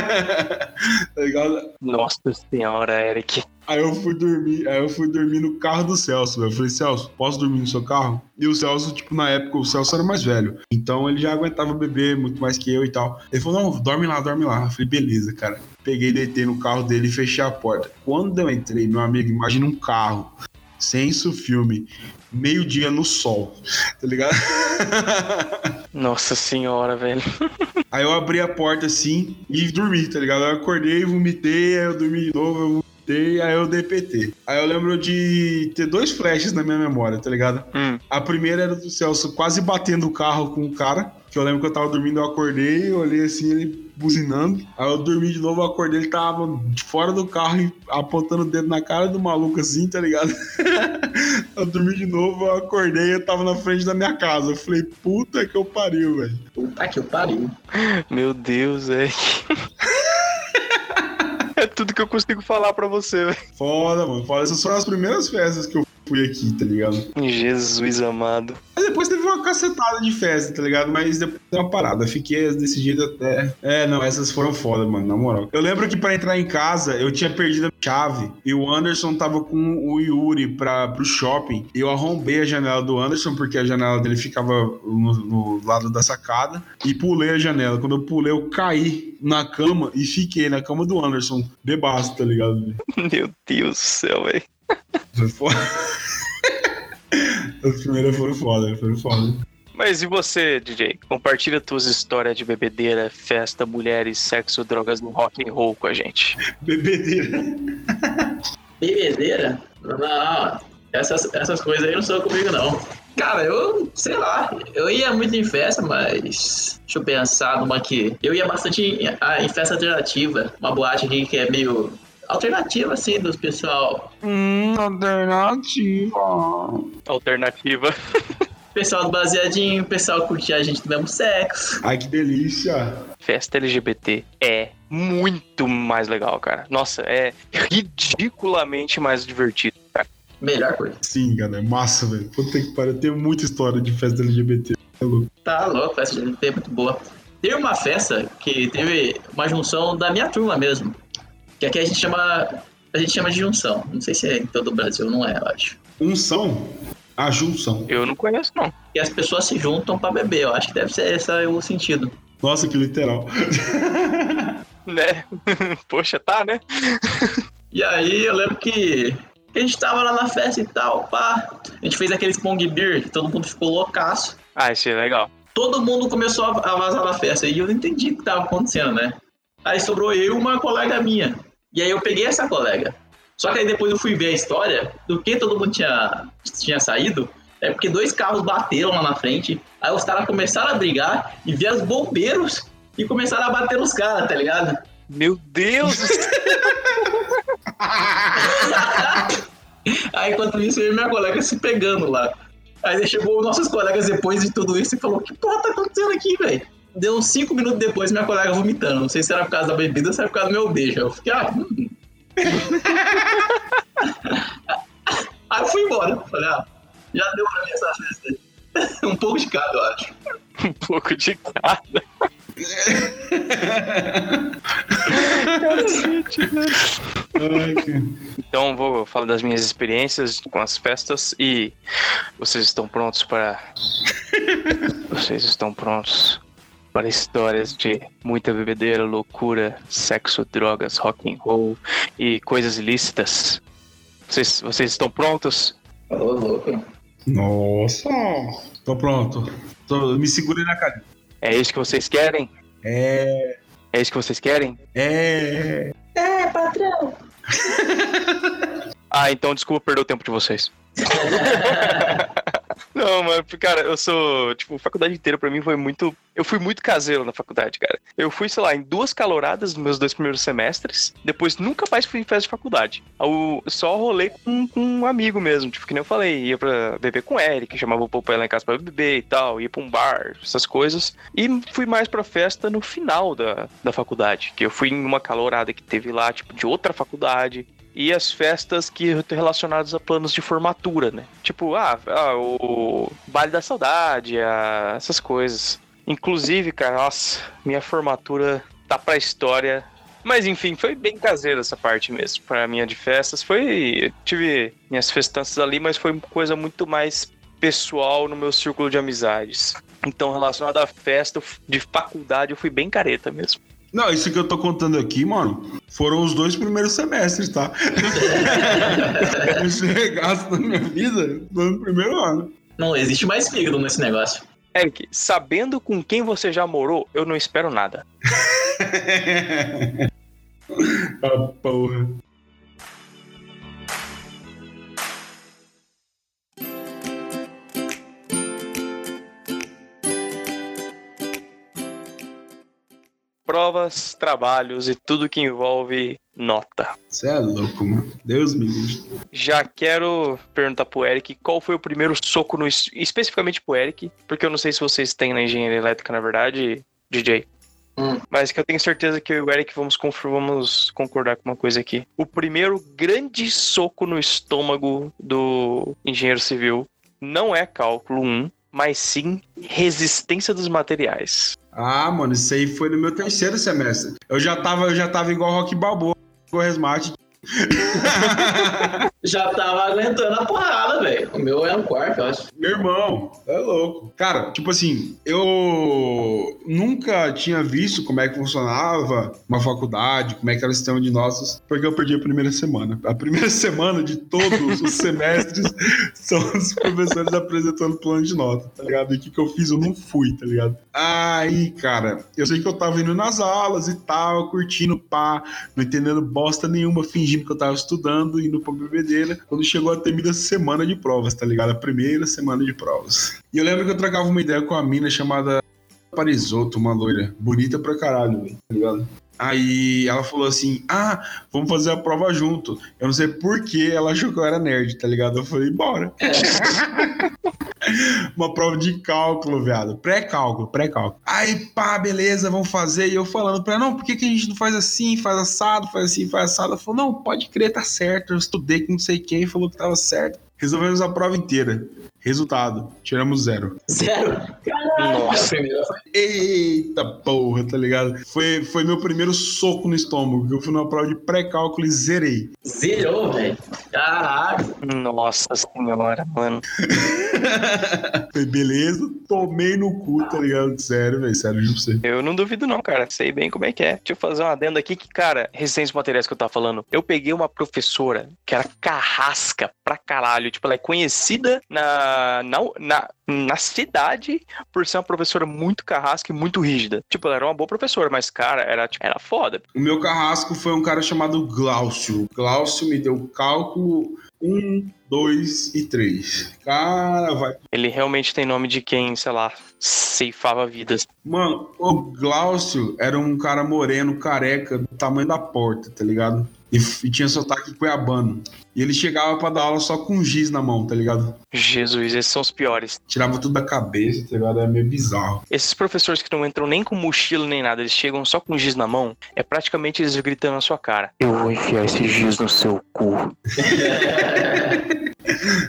tá ligado? Nossa senhora, Eric. Aí eu fui dormir, aí eu fui dormir no carro do Celso, velho. Eu falei, Celso, posso dormir no seu carro? E o Celso, tipo, na época, o Celso era mais velho. Então ele já aguentava beber muito mais que eu e tal. Ele falou, não, dorme lá, dorme lá. Eu falei, beleza, cara. Peguei, deitei no carro dele e fechei a porta. Quando eu entrei, meu amigo, imagina um carro, sem isso filme, meio-dia no sol, tá ligado? Nossa senhora, velho. Aí eu abri a porta assim e dormi, tá ligado? Eu acordei, vomitei, aí eu dormi de novo, eu vomitei, aí eu dei PT. Aí eu lembro de ter dois flashes na minha memória, tá ligado? Hum. A primeira era do Celso quase batendo o carro com o cara. Que eu lembro que eu tava dormindo, eu acordei, eu olhei assim, ele buzinando. Aí eu dormi de novo, eu acordei, ele tava fora do carro e apontando o dedo na cara do maluco assim, tá ligado? eu dormi de novo, eu acordei, eu tava na frente da minha casa. Eu falei, puta que eu pariu, velho. Puta que eu pariu. Meu Deus, velho. é tudo que eu consigo falar pra você, velho. Foda, mano. Essas foram as primeiras festas que eu fui aqui, tá ligado? Jesus amado. Mas depois teve uma cacetada de festa, tá ligado? Mas depois deu uma parada. Fiquei desse jeito até. É, não, essas foram foda, mano, na moral. Eu lembro que pra entrar em casa, eu tinha perdido a chave e o Anderson tava com o Yuri pra, pro shopping. E eu arrombei a janela do Anderson, porque a janela dele ficava no, no lado da sacada. E pulei a janela. Quando eu pulei, eu caí na cama e fiquei na cama do Anderson, bebaço, tá ligado? Meu Deus do céu, velho. Foi foda. As primeiras foram foda, foram foda. Mas e você, DJ? Compartilha tuas histórias de bebedeira, festa, mulheres, sexo, drogas no rock and roll com a gente. Bebedeira. Bebedeira? Não, essas, essas coisas aí não são comigo, não. Cara, eu, sei lá, eu ia muito em festa, mas deixa eu pensar numa que. Eu ia bastante em, ah, em festa alternativa, uma boate aqui que é meio alternativa, assim, dos pessoal. Hum, alternativa. Alternativa. Pessoal do baseadinho, pessoal curtir a gente do mesmo sexo. Ai, que delícia. Festa LGBT é muito mais legal, cara. Nossa, é ridiculamente mais divertido, cara. Melhor coisa. Sim, cara, é massa, velho. Puta que pariu, eu tenho muita história de festa LGBT. É louco. Tá louco, festa LGBT é muito boa. Teve uma festa que teve uma junção da minha turma mesmo. Que aqui a gente chama. A gente chama de junção. Não sei se é em todo o Brasil, não é, eu acho. Unção? A junção. Eu não conheço, não. E as pessoas se juntam pra beber. Eu acho que deve ser esse o sentido. Nossa, que literal. Né? Poxa, tá, né? E aí eu lembro que a gente tava lá na festa e tal, pá. A gente fez aquele Pong Beer, que todo mundo ficou loucaço. Ah, isso é legal. Todo mundo começou a a vazar da festa e eu não entendi o que tava acontecendo, né? Aí sobrou eu e uma colega minha. E aí eu peguei essa colega. Só que aí depois eu fui ver a história do que todo mundo tinha, tinha saído. É porque dois carros bateram lá na frente. Aí os caras começaram a brigar e vieram os bombeiros e começaram a bater nos caras, tá ligado? Meu Deus. Aí enquanto isso, eu e minha colega se pegando lá. Aí chegou nossos colegas depois de tudo isso e falou: Que porra tá acontecendo aqui, velho? Deu uns 5 minutos depois, minha colega vomitando. Não sei se era por causa da bebida ou se era por causa do meu beijo. Eu fiquei, ah. hum. Aí eu fui embora. Falei, ah, já deu pra mim essa festa um pouco de cada, eu acho. um pouco de cada. Então vou falar das minhas experiências com as festas e vocês estão prontos para vocês estão prontos para histórias de muita bebedeira, loucura, sexo, drogas, rock and roll e coisas ilícitas. Vocês, vocês estão prontos? Ô, louco. Nossa. Tô pronto. Tô- me segurei na cadeira. É isso que vocês querem? É. É isso que vocês querem? É. É, patrão. Ah, então desculpa perder o tempo de vocês. Não, porque, cara, eu sou, tipo, faculdade inteira pra mim foi muito. Eu fui muito caseiro na faculdade, cara. Eu fui, sei lá, em duas caloradas nos meus dois primeiros semestres, depois nunca mais fui em festa de faculdade. Eu só rolei com, com um amigo mesmo, tipo, que nem eu falei, ia pra beber com o Eric, chamava o Popeye lá em casa pra beber e tal, ia pra um bar, essas coisas. E fui mais pra festa no final da, da faculdade, que eu fui em uma calorada que teve lá, tipo, de outra faculdade e as festas que relacionadas a planos de formatura, né? Tipo, ah, ah, o baile da saudade, ah, essas coisas. Inclusive, cara, nossa, minha formatura tá pra história. Mas enfim, foi bem caseira essa parte mesmo. Pra minha de festas foi, eu tive minhas festanças ali, mas foi coisa muito mais pessoal no meu círculo de amizades. Então, relacionado à festa de faculdade, eu fui bem careta mesmo. Não, isso que eu tô contando aqui, mano, foram os dois primeiros semestres, tá? Esse regaço da minha vida foi no primeiro ano. Não existe mais fígado nesse negócio. Eric, sabendo com quem você já morou, eu não espero nada. ah, porra. Provas, trabalhos e tudo que envolve nota. Você é louco, mano. Deus me livre. Já quero perguntar pro Eric qual foi o primeiro soco no. es- Especificamente pro Eric, porque eu não sei se vocês têm na engenharia elétrica, na verdade, DJ. Hum. Mas que eu tenho certeza que eu e o Eric vamos, vamos concordar com uma coisa aqui. O primeiro grande soco no estômago do engenheiro civil não é cálculo 1, mas sim resistência dos materiais. Ah, mano, isso aí foi no meu terceiro semestre. Eu já tava, eu já tava igual Rock Balboa, igual Resmate. Já tava aguentando a porrada, velho. O meu é um quarto, eu acho. Meu irmão, é louco. Cara, tipo assim, eu nunca tinha visto como é que funcionava uma faculdade, como é que era o sistema de notas, porque eu perdi a primeira semana. A primeira semana de todos os semestres são os professores apresentando plano de nota, tá ligado? E o que, que eu fiz? Eu não fui, tá ligado? Aí, cara, eu sei que eu tava indo nas aulas e tal, curtindo, pá, não entendendo bosta nenhuma, fingindo que eu tava estudando, indo pra bebedeira, quando chegou a temida semana de provas, tá ligado? A primeira semana de provas. E eu lembro que eu trocava uma ideia com a mina chamada Parisoto, uma loira, bonita pra caralho, velho, tá ligado? Aí ela falou assim: Ah, vamos fazer a prova junto. Eu não sei por que ela achou que eu era nerd, tá ligado? Eu falei, bora. Uma prova de cálculo, viado. Pré-cálculo, pré-cálculo. Aí, pá, beleza, vamos fazer. E eu falando pra ela, não, por que, que a gente não faz assim, faz assado, faz assim, faz assado? Ela falou, não, pode crer, tá certo. Eu estudei com não sei quem, falou que tava certo. Resolvemos a prova inteira. Resultado, tiramos zero. Zero. Caralho. Nossa. Eita porra, tá ligado? Foi, foi meu primeiro soco no estômago. que Eu fui numa prova de pré-cálculo e zerei. Zerou, velho. Caralho. Nossa senhora, mano. Foi beleza, tomei no cu, tá ligado? Sério, velho, sério, juro pra você. Eu não duvido não, cara. Sei bem como é que é. Deixa eu fazer uma adenda aqui que, cara, resistência materiais que eu tava falando. Eu peguei uma professora que era carrasca pra caralho. Tipo, ela é conhecida na, na, na, na cidade por ser uma professora muito carrasca e muito rígida. Tipo, ela era uma boa professora, mas, cara, era, tipo, era foda. O meu carrasco foi um cara chamado Glaucio. Glaucio me deu cálculo 1, 2 e 3. Cara, vai. Ele realmente tem nome de quem, sei lá, ceifava vidas. Mano, o Glaucio era um cara moreno, careca, do tamanho da porta, tá ligado? E, e tinha sotaque cuiabano. E ele chegava pra dar aula só com giz na mão, tá ligado? Jesus, esses são os piores. Tirava tudo da cabeça, tá ligado? Era meio bizarro. Esses professores que não entram nem com mochila nem nada, eles chegam só com giz na mão, é praticamente eles gritando na sua cara. Eu vou enfiar esse giz no seu cu.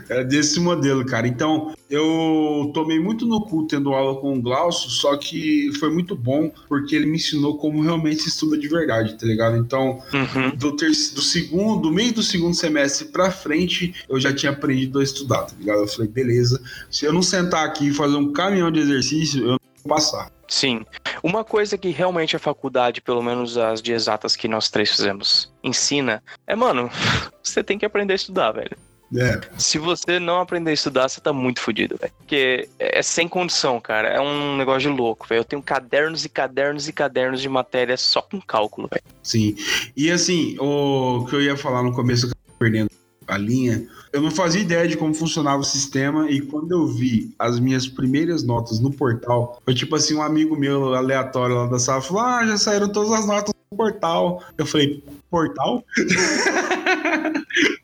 Era desse modelo, cara. Então, eu tomei muito no cu tendo aula com o Glaucio, só que foi muito bom porque ele me ensinou como realmente se estuda de verdade, tá ligado? Então, Uhum. do, ter, do segundo, do meio do segundo semestre pra frente, eu já tinha aprendido a estudar, tá ligado? Eu falei, beleza, se eu não sentar aqui e fazer um caminhão de exercício, eu não vou passar. Sim. Uma coisa que realmente a faculdade, pelo menos as de exatas que nós três fizemos, ensina é, mano, você tem que aprender a estudar, velho. É, Se você não aprender a estudar, você tá muito fodido, velho. Porque é sem condição, cara. É um negócio de louco, velho. Eu tenho cadernos e cadernos e cadernos de matéria só com cálculo, velho. sim. E assim, o que eu ia falar no começo, perdendo a linha, eu não fazia ideia de como funcionava o sistema e quando eu vi as minhas primeiras notas no portal, foi tipo assim, um amigo meu aleatório lá da sala falou, ah, já saíram todas as notas no portal. Eu falei, portal?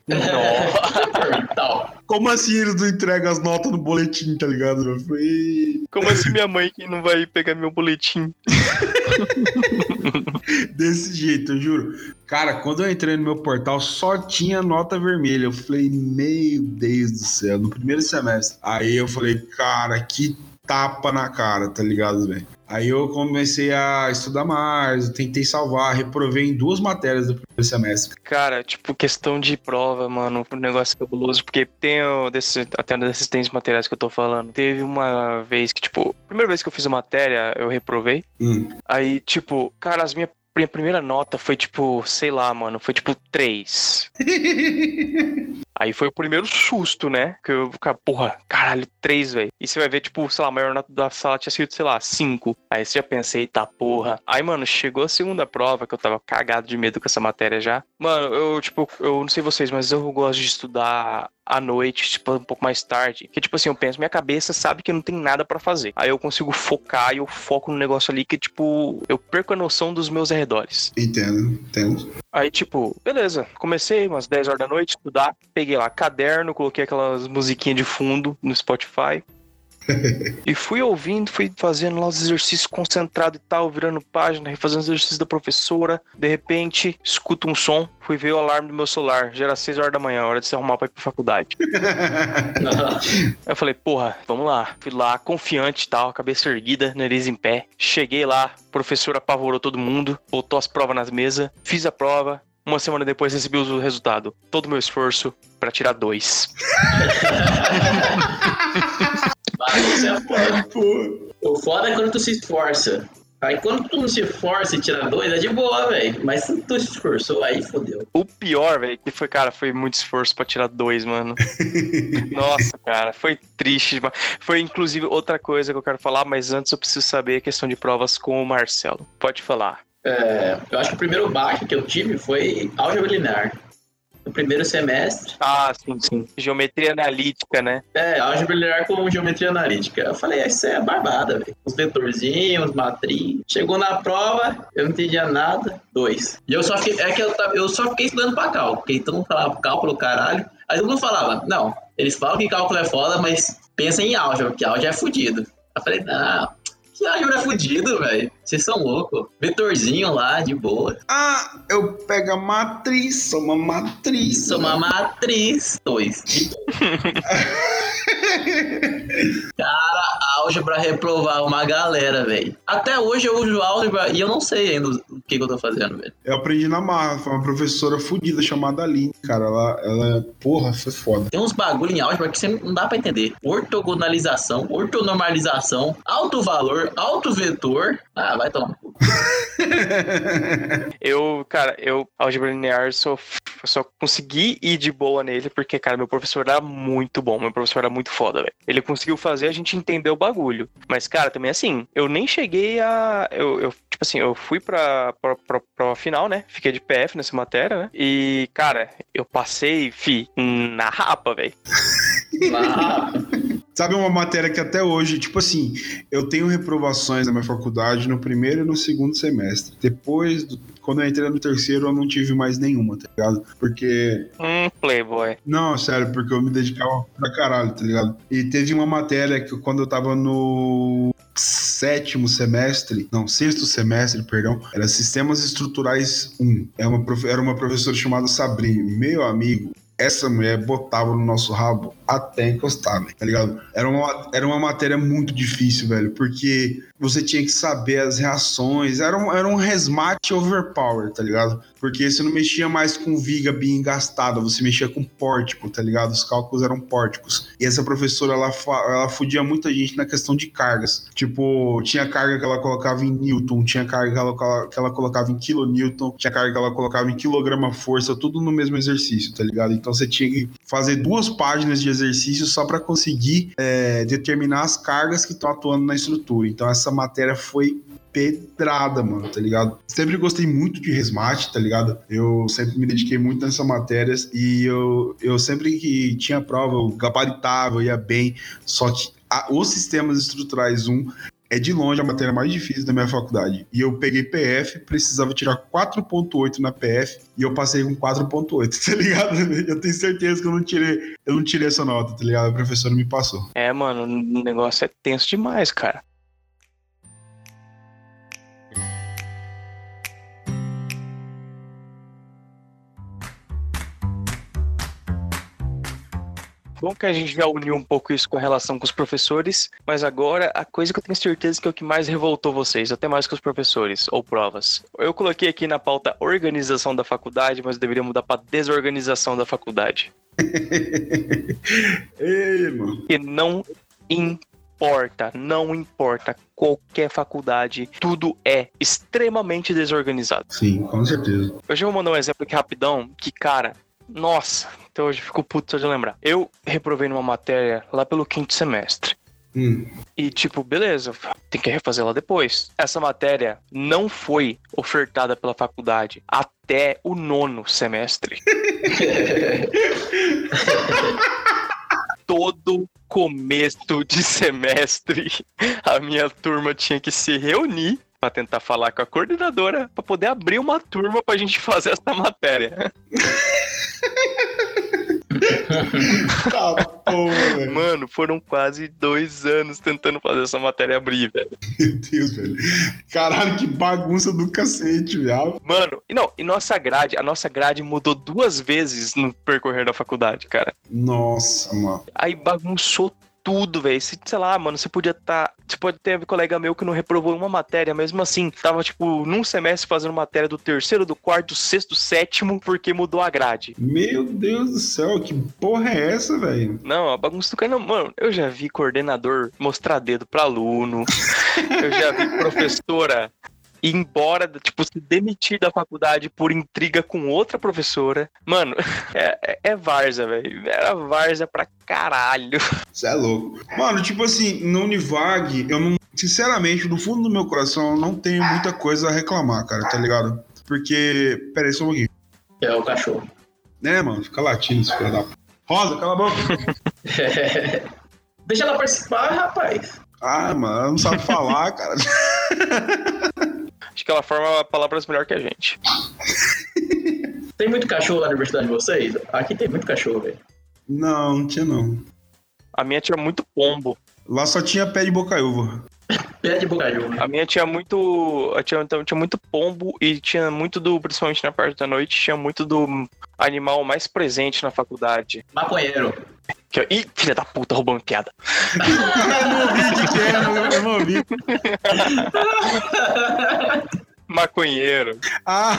Como assim eles não entregam as notas no boletim, tá ligado? Eu falei, Como assim minha mãe que não vai pegar meu boletim? desse jeito, eu juro. Cara, quando eu entrei no meu portal, só tinha nota vermelha. Eu falei, meu Deus do céu, no primeiro semestre. Aí eu falei, cara, que tapa na cara, tá ligado, velho? Aí eu comecei a estudar mais, tentei salvar, reprovei em duas matérias do primeiro semestre. Cara, tipo, questão de prova, mano, um negócio cabuloso, porque tem o desse, até das assistências materiais que eu tô falando. Teve uma vez que, tipo, primeira vez que eu fiz a matéria, eu reprovei. Hum. Aí, tipo, cara, as minha, minha primeira nota foi, tipo, sei lá, mano, foi tipo 3. Aí foi o primeiro susto, né? Que eu, cara, porra, caralho, 3, velho. E você vai ver, tipo, sei lá, a maior nota da sala tinha sido, sei lá, 5. Aí você já pensei, eita porra. Aí, mano, chegou a segunda prova, que eu tava cagado de medo com essa matéria já. Mano, eu, tipo, eu não sei vocês, mas eu gosto de estudar à noite, tipo, um pouco mais tarde. Que, tipo assim, eu penso, minha cabeça sabe que não tem nada para fazer. Aí eu consigo focar e eu foco no negócio ali que, tipo, eu perco a noção dos meus arredores. Entendo, entendo. Aí, tipo, beleza, comecei umas 10 horas da noite, estudar, peguei lá caderno, coloquei aquelas musiquinhas de fundo no Spotify. e fui ouvindo, fui fazendo lá os exercícios concentrado e tal, virando página, refazendo os exercícios da professora. De repente, escuto um som, fui ver o alarme do meu celular. Já era 6 horas da manhã, hora de se arrumar pra ir pra faculdade. Aí eu falei, porra, vamos lá. Fui lá, confiante e tal, cabeça erguida, nariz em pé. Cheguei lá, professora apavorou todo mundo, botou as provas nas mesas, fiz a prova, uma semana depois recebi o resultado. Todo o meu esforço para tirar dois. Mas é foda. O foda é quando tu se esforça. Aí quando tu não se esforça e tira dois, é de boa, velho. Mas se tu se esforçou, aí fodeu. O pior, velho, que foi, cara, foi muito esforço pra tirar dois, mano. Nossa, cara, foi triste. Foi, inclusive, outra coisa que eu quero falar, mas antes eu preciso saber a questão de provas com o Marcelo. Pode falar. É, eu acho que o primeiro baixo que eu tive foi álgebra linear no primeiro semestre. Ah, sim, sim. Geometria analítica, né? É, álgebra linear com geometria analítica. Eu falei, isso é barbada, velho. Os vetorzinhos, matriz. Chegou na prova, eu não entendia nada. Dois. E eu só fiquei, é que eu, eu só fiquei estudando pra cálculo, porque todo mundo falava cálculo, caralho. Aí todo mundo falava, não, eles falam que cálculo é foda, mas pensa em álgebra, porque álgebra é fudido. Eu falei, não, que é fudido, velho. Vocês são loucos. Vetorzinho lá, de boa. Ah, eu pego a matriz, sou uma matriz. Sou uma matriz. Dois. Cara, álgebra reprovar uma galera, velho. Até hoje eu uso álgebra e eu não sei ainda o que, que eu tô fazendo, velho. Eu aprendi na marra, foi uma professora fodida chamada Aline, cara. Ela, ela, porra, foi foda. Tem uns bagulho em álgebra que você não dá pra entender. Ortogonalização, ortonormalização, alto valor, alto vetor. Ah, vai tomar. eu, cara, eu, álgebra linear, só, só consegui ir de boa nele porque, cara, meu professor era muito bom. Meu professor era muito foda, velho. Ele conseguiu fazer a gente entender o bagulho. Mas, cara, também assim, eu nem cheguei a. Eu, eu tipo assim, eu fui pra, pra, pra, pra final, né? Fiquei de PF nessa matéria, né? E, cara, eu passei, fi, na rapa, velho. Sabe uma matéria que até hoje, tipo assim, eu tenho reprovações na minha faculdade no primeiro e no segundo semestre. Depois, do, quando eu entrei no terceiro, eu não tive mais nenhuma, tá ligado? Porque. Hum, Playboy. Não, sério, porque eu me dedicava pra caralho, tá ligado? E teve uma matéria que quando eu tava no sétimo semestre, não, sexto semestre, perdão, era Sistemas Estruturais 1. Era uma, era uma professora chamada Sabrina, meu amigo essa mulher botava no nosso rabo até encostar, tá ligado? Era uma, era uma matéria muito difícil, velho, porque você tinha que saber as reações, era um, era um resmate overpower, tá ligado? Porque você não mexia mais com viga bem gastada, você mexia com pórtico, tá ligado? Os cálculos eram pórticos. E essa professora, ela, ela fudia muita gente na questão de cargas. Tipo, tinha carga que ela colocava em Newton, tinha carga que ela, que ela colocava em kilonewton, tinha carga que ela colocava em quilograma força, tudo no mesmo exercício, tá ligado? Então você tinha que fazer duas páginas de exercício só para conseguir é, determinar as cargas que estão atuando na estrutura. Então essa matéria foi pedrada, mano, tá ligado? Sempre gostei muito de resmate, tá ligado? Eu sempre me dediquei muito nessas matérias e eu, eu sempre que tinha prova, eu gabaritava, eu ia bem, só que a, os sistemas estruturais 1 é de longe a matéria mais difícil da minha faculdade. E eu peguei PF, precisava tirar 4.8 na PF e eu passei com 4.8, tá ligado? Eu tenho certeza que eu não tirei, eu não tirei essa nota, tá ligado? A professora me passou. É, mano, o negócio é tenso demais, cara. Bom que a gente já uniu um pouco isso com a relação com os professores, mas agora a coisa que eu tenho certeza que é o que mais revoltou vocês, até mais que os professores ou provas. Eu coloquei aqui na pauta organização da faculdade, mas deveria mudar para desorganização da faculdade. Ei, mano. E não importa, não importa qualquer faculdade, tudo é extremamente desorganizado. Sim, com certeza. Hoje eu vou mandar um exemplo aqui rapidão, que cara, nossa, até hoje fico puto só de lembrar. Eu reprovei numa matéria lá pelo quinto semestre. Hum. E tipo, beleza, tem que refazer ela depois. Essa matéria não foi ofertada pela faculdade até o nono semestre. Todo começo de semestre, a minha turma tinha que se reunir para tentar falar com a coordenadora para poder abrir uma turma pra gente fazer essa matéria. Tá, porra. Mano, foram quase dois anos tentando fazer essa matéria abrir, velho. Meu Deus, velho. Caralho, que bagunça do cacete, velho. Mano, e não, e nossa grade, a nossa grade mudou duas vezes no percorrer da faculdade, cara. Nossa, mano. Aí bagunçou tudo, velho. Se- Sei lá, mano, você podia estar. Você pode ter um colega meu que não reprovou uma matéria, mesmo assim, tava, tipo, num semestre fazendo matéria do terceiro, do quarto, do sexto, sétimo, porque mudou a grade. Meu Deus do céu, que porra é essa, velho? Não, a bagunça do cara, não, mano, eu já vi coordenador mostrar dedo pra aluno, eu já vi professora ir embora, tipo, se demitir da faculdade por intriga com outra professora. Mano, é, é, é várzea, velho. Era várzea pra caralho. Você é louco. Mano, tipo assim, no Univag, eu não. Sinceramente, no fundo do meu coração, eu não tenho muita coisa a reclamar, cara, tá ligado? Porque. Pera aí, só um pouquinho. É o cachorro. Né, mano? Fica latindo esse filho da. Rosa, cala a boca. Deixa ela participar, rapaz. Ah, mano, ela não sabe falar, cara. Acho que ela forma palavras melhor que a gente. Tem muito cachorro na universidade de vocês? Aqui tem muito cachorro, velho. Não, não tinha não. A minha tinha muito pombo. Lá só tinha pé de bocaiúva. Pé de. A minha tinha muito. Tinha, então, tinha muito pombo e tinha muito do. Principalmente na parte da noite, tinha muito do animal mais presente na faculdade. Maconheiro. Que, ih, filha da puta, roubando piada. eu não ouvi o que, que era, eu eu não ouvi. Maconheiro. Ah,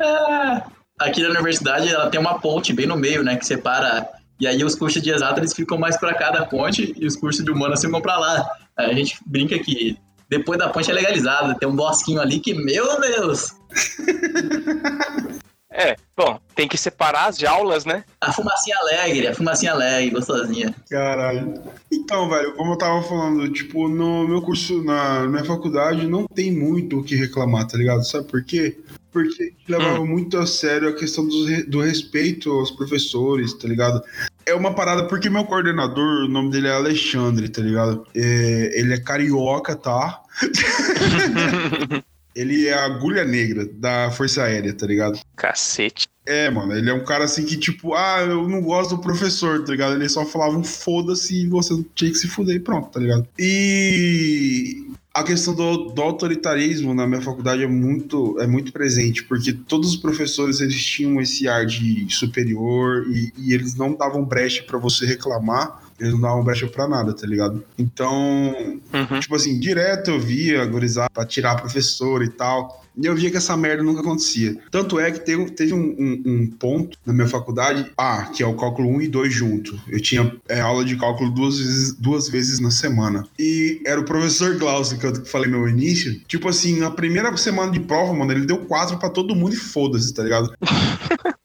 Ah, Aqui na universidade ela tem uma ponte bem no meio, né? Que separa. E aí os cursos de exato eles ficam mais pra cá da ponte e os cursos de humanas ficam pra lá. A gente brinca que depois da ponte é legalizada. Tem um bosquinho ali que, meu Deus! É, bom, tem que separar as jaulas, né? A fumacinha alegre, a fumacinha alegre, gostosinha. caralho. Então, velho, como eu tava falando, tipo, no meu curso, na minha faculdade, não tem muito o que reclamar, tá ligado? Sabe por quê? Porque a gente levava muito a sério a questão do, do respeito aos professores, tá ligado? É uma parada, porque meu coordenador, o nome dele é Alexandre, tá ligado? É, ele é carioca, tá? ele é a agulha negra da Força Aérea, tá ligado? Cacete. É, mano, ele é um cara assim que, tipo, ah, eu não gosto do professor, tá ligado? Ele só falava um foda-se e você tinha que se fuder e pronto, tá ligado? E a questão do, do autoritarismo na minha faculdade é muito, é muito presente, porque todos os professores eles tinham esse ar de superior e, e eles não davam brecha pra você reclamar, eles não davam brecha pra nada, tá ligado? Então, Uhum. Tipo assim, direto eu via agorizar pra tirar professor e tal. E eu via que essa merda nunca acontecia. Tanto é que teve, teve um, um- um ponto na minha faculdade, ah, que é o cálculo 1 e 2 junto. Eu tinha é, aula de cálculo duas vezes, duas vezes na semana. E era o professor Glaucio, que eu falei no início. Tipo assim, na primeira semana de prova, mano, ele deu quatro pra todo mundo e foda-se, tá ligado?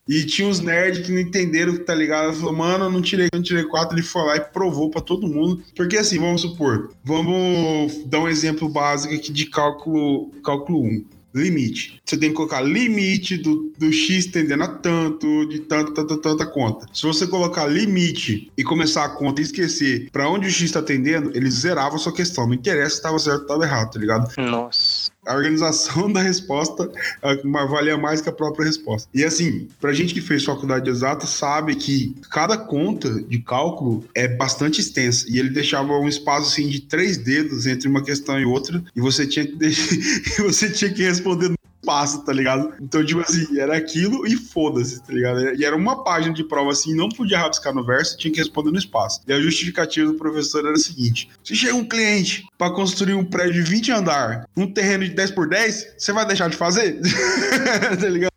E tinha uns nerds que não entenderam, tá ligado? Falou, mano, não tirei, não tirei quatro. Ele foi lá e provou pra todo mundo. Porque assim, vamos supor, vamos dar um exemplo básico aqui de cálculo, cálculo 1. Limite. Você tem que colocar limite do, do X tendendo a tanto, de tanto, tanta, tanta conta. Se você colocar limite e começar a conta e esquecer pra onde o X tá tendendo, ele zerava a sua questão. Não interessa se tava certo ou tava errado, tá ligado? Nossa. A organização da resposta valia mais que a própria resposta. E assim, pra gente que fez faculdade exata, sabe que cada conta de cálculo é bastante extensa. E ele deixava um espaço assim de três dedos entre uma questão e outra, e você tinha que, deixar, e você tinha que responder espaço, tá ligado? Então, tipo assim, era aquilo e foda-se, tá ligado? E era uma página de prova assim, não podia rabiscar no verso, tinha que responder no espaço. E a justificativa do professor era a seguinte: se chega um cliente pra construir um prédio de 20 andar, um terreno de 10 por 10, você vai deixar de fazer? tá ligado?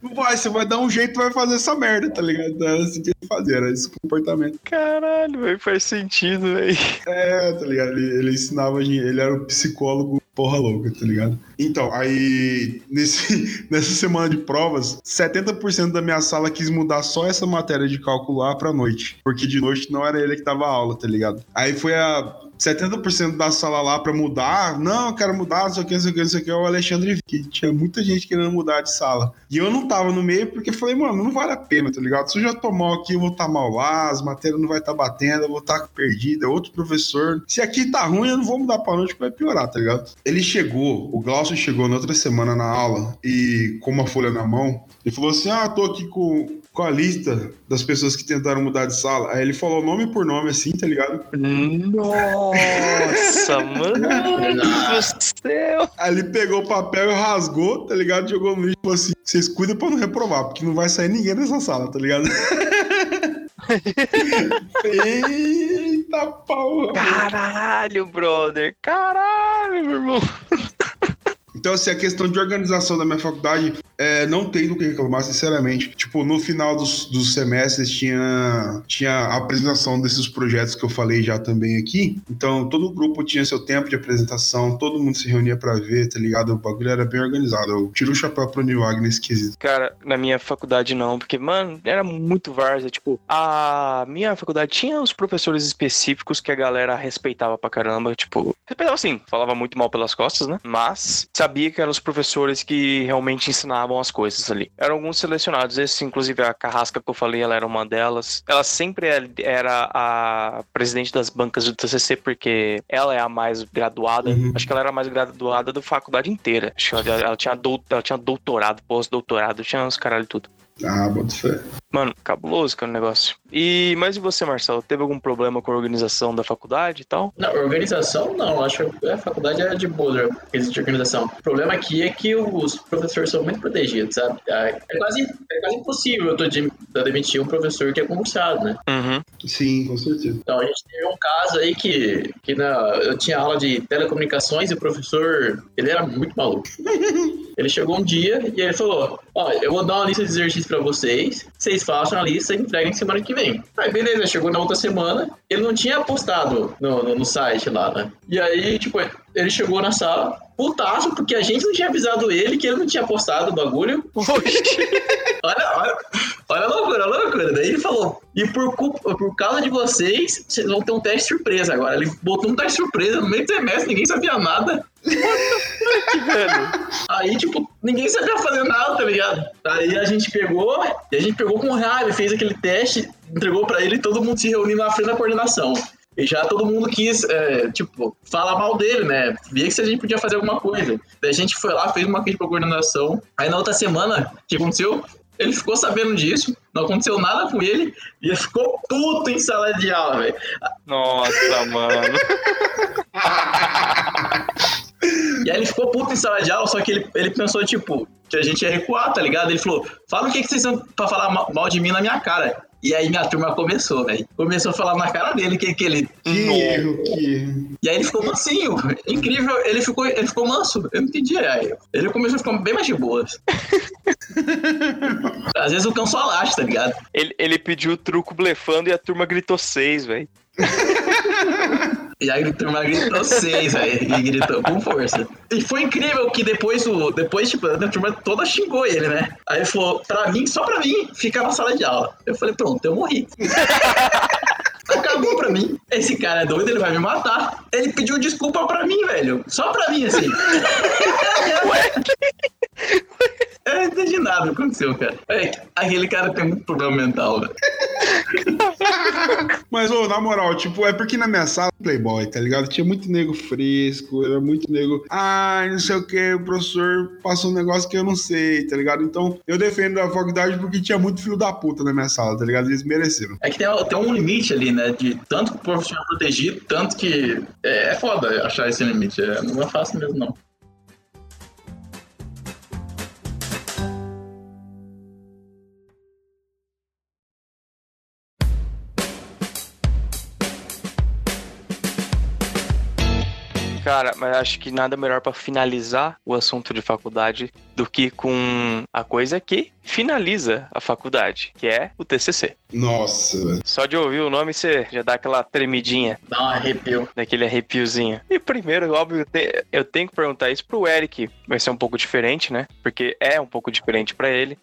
Não vai, você vai dar um jeito e vai fazer essa merda, tá ligado? Era assim que ele fazia, era esse comportamento. Caralho, velho, faz sentido, velho. É, tá ligado? Ele, ele ensinava, ele era o psicólogo porra louca, tá ligado? Então, aí, nesse, nessa semana de provas, 70% da minha sala quis mudar só essa matéria de cálculo lá pra noite. Porque de noite não era ele que dava aula, tá ligado? Aí foi a 70% da sala lá pra mudar. Não, eu quero mudar, não sei o que, não sei o que, não sei o que. É o Alexandre que tinha muita gente querendo mudar de sala. E eu não tava no meio porque falei, mano, não vale a pena, tá ligado? Se eu já tô mal aqui, eu vou estar tá mal lá, as matérias não vai estar tá batendo, eu vou estar tá perdida, é outro professor. Se aqui tá ruim, eu não vou mudar pra noite que vai piorar, tá ligado? Ele chegou, o Glaucio chegou na outra semana na aula e com uma folha na mão, ele falou assim: Ah, tô aqui com, com a lista das pessoas que tentaram mudar de sala. Aí ele falou nome por nome, assim, tá ligado? Nossa, mano do céu! Aí ele pegou o papel e rasgou, tá ligado? Jogou no lixo e falou assim: vocês cuidam pra não reprovar, porque não vai sair ninguém dessa sala, tá ligado? Eita porra! Caralho, brother! Caralho, meu irmão! Então, assim, a questão de organização da minha faculdade é, não tem do que reclamar, sinceramente. Tipo, no final dos, dos semestres tinha, tinha a apresentação desses projetos que eu falei já também aqui. Então, todo grupo tinha seu tempo de apresentação, todo mundo se reunia para ver, tá ligado? O bagulho era bem organizado. Eu tiro o chapéu pro New Wagner esquisito. Cara, na minha faculdade não, porque, mano, era muito várzea. Tipo, a minha faculdade tinha os professores específicos que a galera respeitava pra caramba. Tipo, respeitava assim, falava muito mal pelas costas, né? Mas sabia sabia que eram os professores que realmente ensinavam as coisas ali. Eram alguns selecionados, esse, inclusive a Carrasca que eu falei, ela era uma delas. Ela sempre era a presidente das bancas do TCC, porque ela é a mais graduada. Uhum. Acho que ela era a mais graduada da faculdade inteira. Acho que ela, ela tinha, ela tinha doutorado, pós-doutorado, tinha uns caralho tudo. Ah, bota fé. Mano, cabuloso que é o negócio. E, mas e você, Marcelo? Teve algum problema com a organização da faculdade e tal? Não, organização não. Acho que a faculdade é de boa, existe organização. O problema aqui é que os professores são muito protegidos, sabe? É, é quase, é quase impossível eu tô de, demitir um professor que é concursado, né? Uhum. Sim, com certeza. Então, a gente teve um caso aí que, que na, eu tinha aula de telecomunicações e o professor, ele era muito maluco. ele chegou um dia e ele falou, ó, eu vou dar uma lista de exercícios para vocês, vocês façam a lista e entreguem semana que vem. Aí beleza, chegou na outra semana, ele não tinha postado no, no, no site lá, né? E aí, tipo, ele chegou na sala, putaço, porque a gente não tinha avisado ele que ele não tinha postado o bagulho. olha, olha, olha a loucura, olha a loucura. Daí ele falou, e por, culpa, por causa de vocês, vocês vão ter um teste surpresa agora. Ele botou um teste surpresa no meio do semestre, ninguém sabia nada. Aí, tipo, ninguém sabia fazer nada, tá ligado? Aí a gente pegou, e a gente pegou com raiva, fez aquele teste, entregou para ele e todo mundo se reuniu na frente da coordenação. E já todo mundo quis, é, tipo, falar mal dele, né? Via que se a gente podia fazer alguma coisa. Daí a gente foi lá, fez uma crítica pra coordenação. Aí na outra semana, o que aconteceu? Ele ficou sabendo disso, não aconteceu nada com ele, e ele ficou puto em sala de aula, velho. Nossa, mano. E aí ele ficou puto em sala de aula, só que ele, ele pensou, tipo, que a gente ia recuar, tá ligado? Ele falou, fala o que, que vocês estão pra falar mal de mim na minha cara. E aí minha turma começou, velho. Começou a falar na cara dele que, que ele. Que erro, que erro. E aí ele ficou mansinho. Incrível, ele ficou, ele ficou manso. Eu não entendi. Aí. Ele começou a ficar bem mais de boas. Às vezes o cão só laxa, tá ligado? Ele, ele pediu o truco blefando e a turma gritou seis, velho. E aí a turma gritou seis, velho. E gritou com força. E foi incrível que depois, o, depois tipo, a turma toda xingou ele, né? Aí ele falou, pra mim, só pra mim, ficar na sala de aula. Eu falei, pronto, eu morri. Acabou pra mim. Esse cara é doido, ele vai me matar. Ele pediu desculpa pra mim, velho. Só pra mim, assim. Ué? Eu não entendi nada aconteceu, cara. É, aquele cara tem muito problema mental, velho. Mas, ô, na moral, tipo, é porque na minha sala, Playboy, tá ligado? Tinha muito nego fresco, era muito nego. Ah, não sei o que, o professor passou um negócio que eu não sei, tá ligado? Então, eu defendo a faculdade porque tinha muito filho da puta na minha sala, tá ligado? Eles mereceram. É que tem, tem um limite ali, né? De tanto que o professor protegido, tanto que. É, é foda achar esse limite. É, não é fácil mesmo, não. Cara, mas acho que nada melhor pra finalizar o assunto de faculdade do que com a coisa que finaliza a faculdade, que é o TCC. Nossa. Só de ouvir o nome você já dá aquela tremidinha, Dá um arrepio. daquele arrepiozinho. E primeiro, óbvio, eu te- eu tenho que perguntar isso pro Eric. Vai ser um pouco diferente, né? Porque é um pouco diferente pra ele.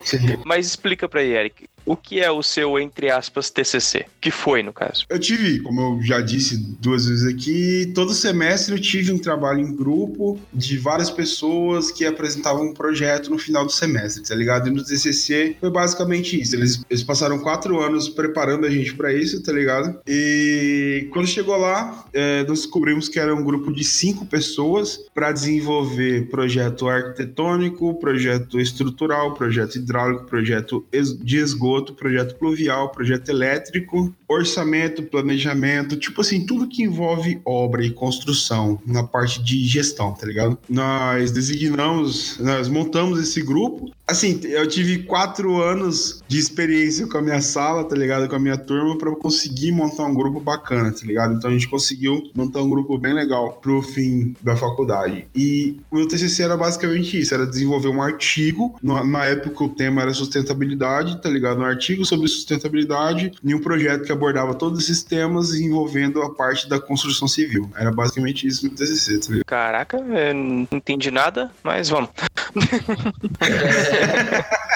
Mas explica pra aí, Eric, o que é o seu, entre aspas, TCC? Que foi, no caso? Eu tive, como eu já disse duas vezes aqui, todo semestre eu tive um trabalho em grupo de várias pessoas que apresentavam um projeto no final do semestre, tá ligado? E no TCC foi basicamente isso. Eles, eles passaram quatro anos preparando a gente pra isso, tá ligado? E quando chegou lá, é, nós descobrimos que era um grupo de cinco pessoas para desenvolver projeto arquitetônico, projeto estrutural, projeto hidráulico, projeto de esgoto, projeto pluvial, projeto elétrico, orçamento, planejamento, tipo assim, tudo que envolve obra e construção na parte de gestão, tá ligado? Nós designamos, nós montamos esse grupo. Assim, eu tive quatro anos de experiência com a minha sala, tá ligado? Com a minha turma, para conseguir montar um grupo bacana, tá ligado? Então a gente conseguiu montar um grupo bem legal pro fim da faculdade. E o meu TCC era basicamente isso, era desenvolver um artigo, na, na época o tema era sustentabilidade, tá ligado? Um artigo sobre sustentabilidade e um projeto que abordava todos esses temas envolvendo a parte da construção civil. Era basicamente isso no TCC, tá ligado? Caraca, eu não entendi nada, mas vamos.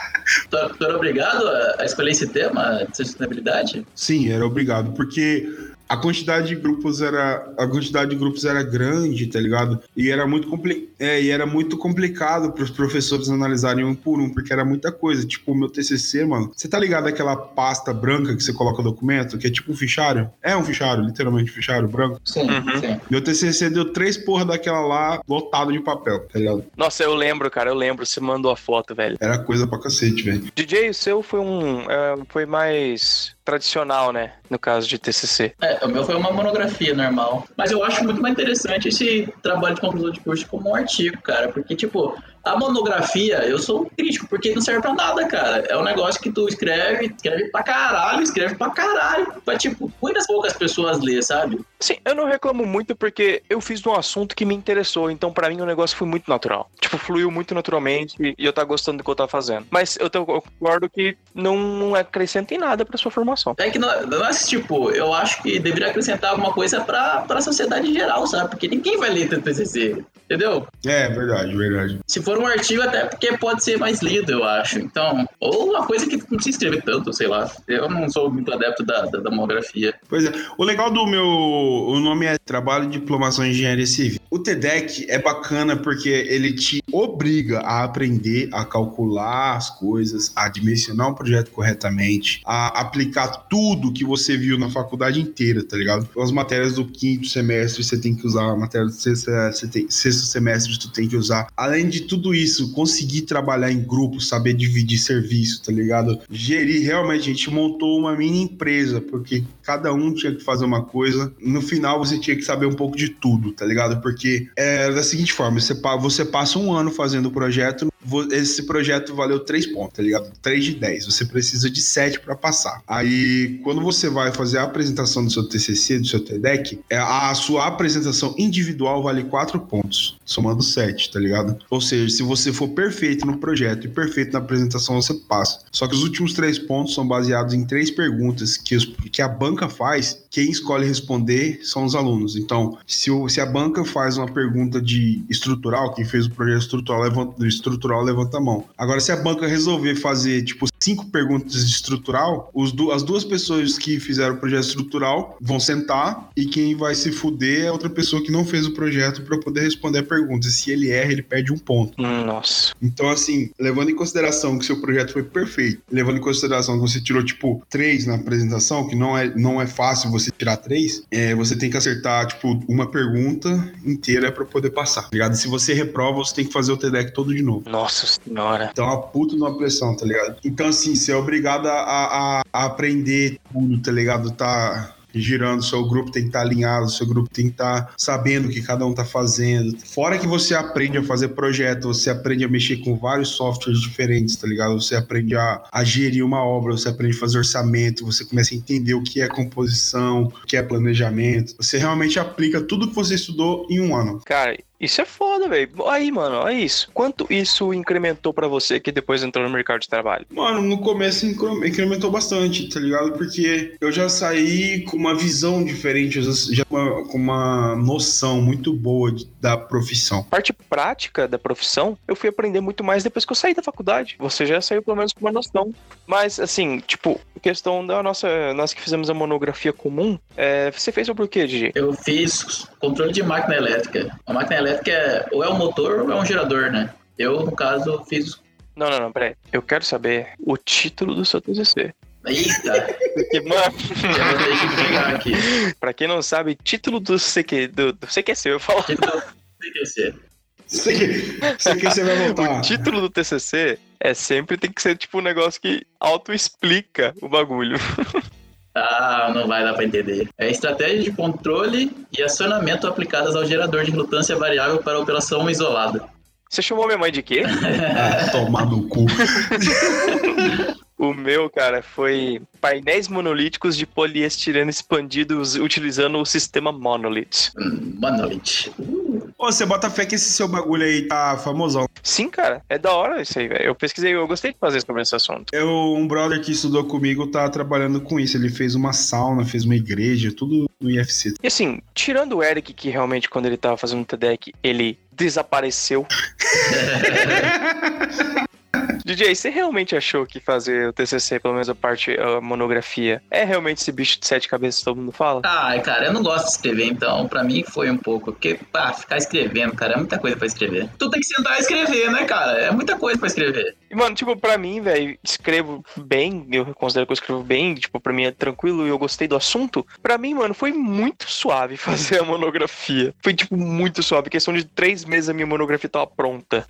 Tu, era obrigado a escolher esse tema de sustentabilidade? Sim, era obrigado, porque a quantidade de grupos era a quantidade de grupos era grande, tá ligado? E era muito compli é, e era muito complicado para os professores analisarem um por um, porque era muita coisa. Tipo, o meu TCC, mano. Você tá ligado aquela pasta branca que você coloca o documento, que é tipo um fichário? É um fichário, literalmente um fichário branco. Sim, Uhum. sim. Meu TCC deu três porra daquela lá lotado de papel, tá ligado? Nossa, eu lembro, cara, eu lembro. Você mandou a foto, velho. Era coisa pra cacete, velho. DJ, o seu foi um. é, foi mais tradicional, né? No caso de TCC. É, o meu foi uma monografia normal. Mas eu acho muito mais interessante esse trabalho de conclusão de curso como um artigo, cara. Porque, tipo, a monografia, eu sou um crítico, porque não serve pra nada, cara. É um negócio que tu escreve, escreve pra caralho, escreve pra caralho. Pra, tipo, muitas poucas pessoas ler, sabe? Sim, eu não reclamo muito porque eu fiz de um assunto que me interessou, então pra mim o negócio foi muito natural. Tipo, fluiu muito naturalmente e eu tá gostando do que eu tava fazendo. Mas eu, tô- eu concordo que não, não acrescenta em nada pra sua formação. É que não, não é assim, tipo, eu acho que deveria acrescentar alguma coisa pra, pra sociedade em geral, sabe? Porque ninguém vai ler teu TCC, entendeu? É, verdade, verdade. Se for um artigo, até porque pode ser mais lido, eu acho. Então, ou uma coisa que não precisa escrever tanto, sei lá. Eu não sou muito adepto da, da, da monografia. Pois é. O legal do meu. O nome é Trabalho de Diplomação em Engenharia Civil. O TEDEC é bacana porque ele te obriga a aprender a calcular as coisas, a dimensionar um projeto corretamente, a aplicar tudo que você viu na faculdade inteira, tá ligado? As matérias do quinto semestre você tem que usar, a matéria do sexto, tem- sexto semestre tu tem que usar. Além de tudo isso, conseguir trabalhar em grupo, saber dividir serviço, tá ligado? Gerir, realmente, a gente montou uma mini empresa, porque cada um tinha que fazer uma coisa. No final, você tinha que saber um pouco de tudo, tá ligado? Porque é da seguinte forma: você, você passa um ano fazendo o projeto, esse projeto valeu 3 pontos, tá ligado? 3 de 10. Você precisa de 7 para passar. Aí, quando você vai fazer a apresentação do seu TCC, do seu TEDEC, é, a sua apresentação individual vale 4 pontos, somando 7, tá ligado? Ou seja, se você for perfeito no projeto e perfeito na apresentação, você passa. Só que os últimos três pontos são baseados em três perguntas que, os- que a banca faz. Quem escolhe responder são os alunos. Então, se, o- se a banca faz uma pergunta de estrutural, quem fez o projeto estrutural levanta, estrutural levanta a mão. Agora, se a banca resolver fazer, tipo, cinco perguntas de estrutural, du- as duas pessoas que fizeram o projeto estrutural vão sentar e quem vai se fuder é outra pessoa que não fez o projeto para poder responder a pergunta. Se ele erra, ele perde um ponto. Nossa. Então, assim, levando em consideração que seu projeto foi perfeito, levando em consideração que você tirou, tipo, três na apresentação, que não é, não é fácil você tirar três, é, você tem que acertar, tipo, uma pergunta inteira para poder passar, tá ligado? Se você reprova, você tem que fazer o TEDEC todo de novo. Nossa senhora. Então, uma puta numa pressão, tá ligado? Então, assim, você é obrigado a, a- a aprender tudo, tá ligado? Tá girando, seu grupo tem que estar alinhado, seu grupo tem que estar sabendo o que cada um está fazendo. Fora que você aprende a fazer projeto, você aprende a mexer com vários softwares diferentes, tá ligado? Você aprende a, a gerir uma obra, você aprende a fazer orçamento, você começa a entender o que é composição, o que é planejamento. Você realmente aplica tudo que você estudou em um ano. Cara, isso é foda, velho. Aí, mano, olha isso. Quanto isso incrementou para você que depois entrou no mercado de trabalho? Mano, no começo incrementou bastante, tá ligado? Porque eu já saí com uma visão diferente, já com uma noção muito boa da profissão. Parte prática da profissão, eu fui aprender muito mais depois que eu saí da faculdade. Você já saiu pelo menos com uma noção. Mas, assim, tipo, questão da nossa. Nós que fizemos a monografia comum, é, você fez sobre o quê, Gigi? Eu fiz controle de máquina elétrica. A máquina elétrica é, ou é um motor ou é um gerador, né? Eu, no caso, fiz. Não, não, não, peraí. Eu quero saber o título do seu TCC. Eita! Porque, mano. Eu vou ter que pegar aqui. pra quem não sabe, título do CQ, do, do CQC, eu falo. Título do CQC. CQC vai voltar. O título do TCC é sempre tem que ser tipo um negócio que auto-explica o bagulho. Ah, não vai dar pra entender. É estratégia de controle e acionamento aplicadas ao gerador de relutância variável para operação isolada. Você chamou minha mãe de quê? Ah, tomar no cu. O meu, cara, foi painéis monolíticos de poliestireno expandidos utilizando o sistema Monolith. Hum, Monolith. Você bota fé que esse seu bagulho aí tá famosão. Sim, cara, é da hora isso aí, velho. Eu pesquisei, eu gostei de fazer sobre esse assunto. Eu, um brother que estudou comigo tá trabalhando com isso. Ele fez uma sauna, fez uma igreja, tudo no IFC. E assim, tirando o Eric, que realmente quando ele tava fazendo o TEDx, ele desapareceu. DJ, você realmente achou que fazer o TCC, pelo menos a parte, a monografia, é realmente esse bicho de sete cabeças que todo mundo fala? Ai, cara, eu não gosto de escrever, então pra mim foi um pouco. Porque, pá, ficar escrevendo, cara, é muita coisa pra escrever. Tu tem que sentar e escrever, né, cara? É muita coisa pra escrever. E, mano, tipo, pra mim, velho, escrevo bem, eu considero que eu escrevo bem, tipo, pra mim é tranquilo e eu gostei do assunto. Pra mim, mano, foi muito suave fazer a monografia. Foi, tipo, muito suave. Questão de três meses a minha monografia tava pronta.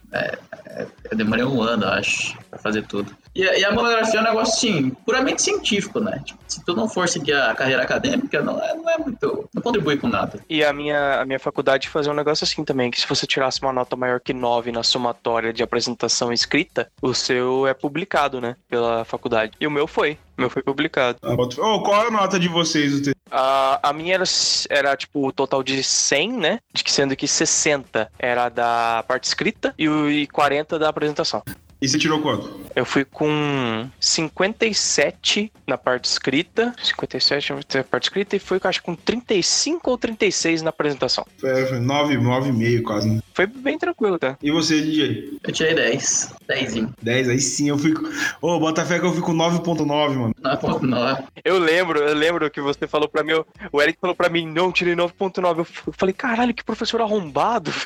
Eu demorei um ano, acho, pra fazer tudo. E, a- e a monografia é um negócio, assim, puramente científico, né? Tipo, se tu não for seguir a carreira acadêmica, não é, não é muito. Não contribui com nada. E a minha, a minha faculdade fazia um negócio assim também, que se você tirasse uma nota maior que 9 na somatória de apresentação escrita, o seu é publicado, né? Pela faculdade. E o meu foi. O meu foi publicado. Ah. Ô, qual é a nota de vocês? A, a minha era, era, tipo, o total de 100, né? De que sendo que 60 era da parte escrita e, e 40 da apresentação. E você tirou quanto? Eu fui com 57 na parte escrita, 57 na parte escrita e fui, acho, com 35 ou 36 na apresentação. Foi, foi 9, 9,5 quase. né? Foi bem tranquilo, tá? E você, DJ? Eu tirei 10. 10. 10, aí sim eu fico. Ô, bota fé que eu fico 9,9, mano. 9.9. Eu lembro, eu lembro que você falou pra mim, o Eric falou pra mim, não, tirei 9.9. Eu f- eu falei, caralho, que professor arrombado.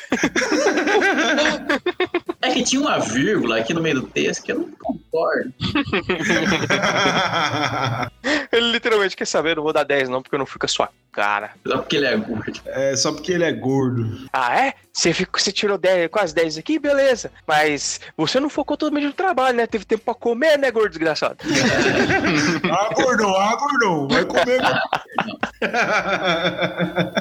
É que tinha uma vírgula aqui no meio do texto que eu não concordo. Ele literalmente quer saber, eu não vou dar 10 não, porque eu não fui com a sua cara. Só porque ele é gordo. é só porque ele é gordo. Ah, é? Você, ficou, você tirou 10, quase 10 aqui, beleza. Mas você não focou totalmente no trabalho, né? Teve tempo pra comer, né, gordo desgraçado? Ah, gordão, ah, gordão. Vai comer, mano.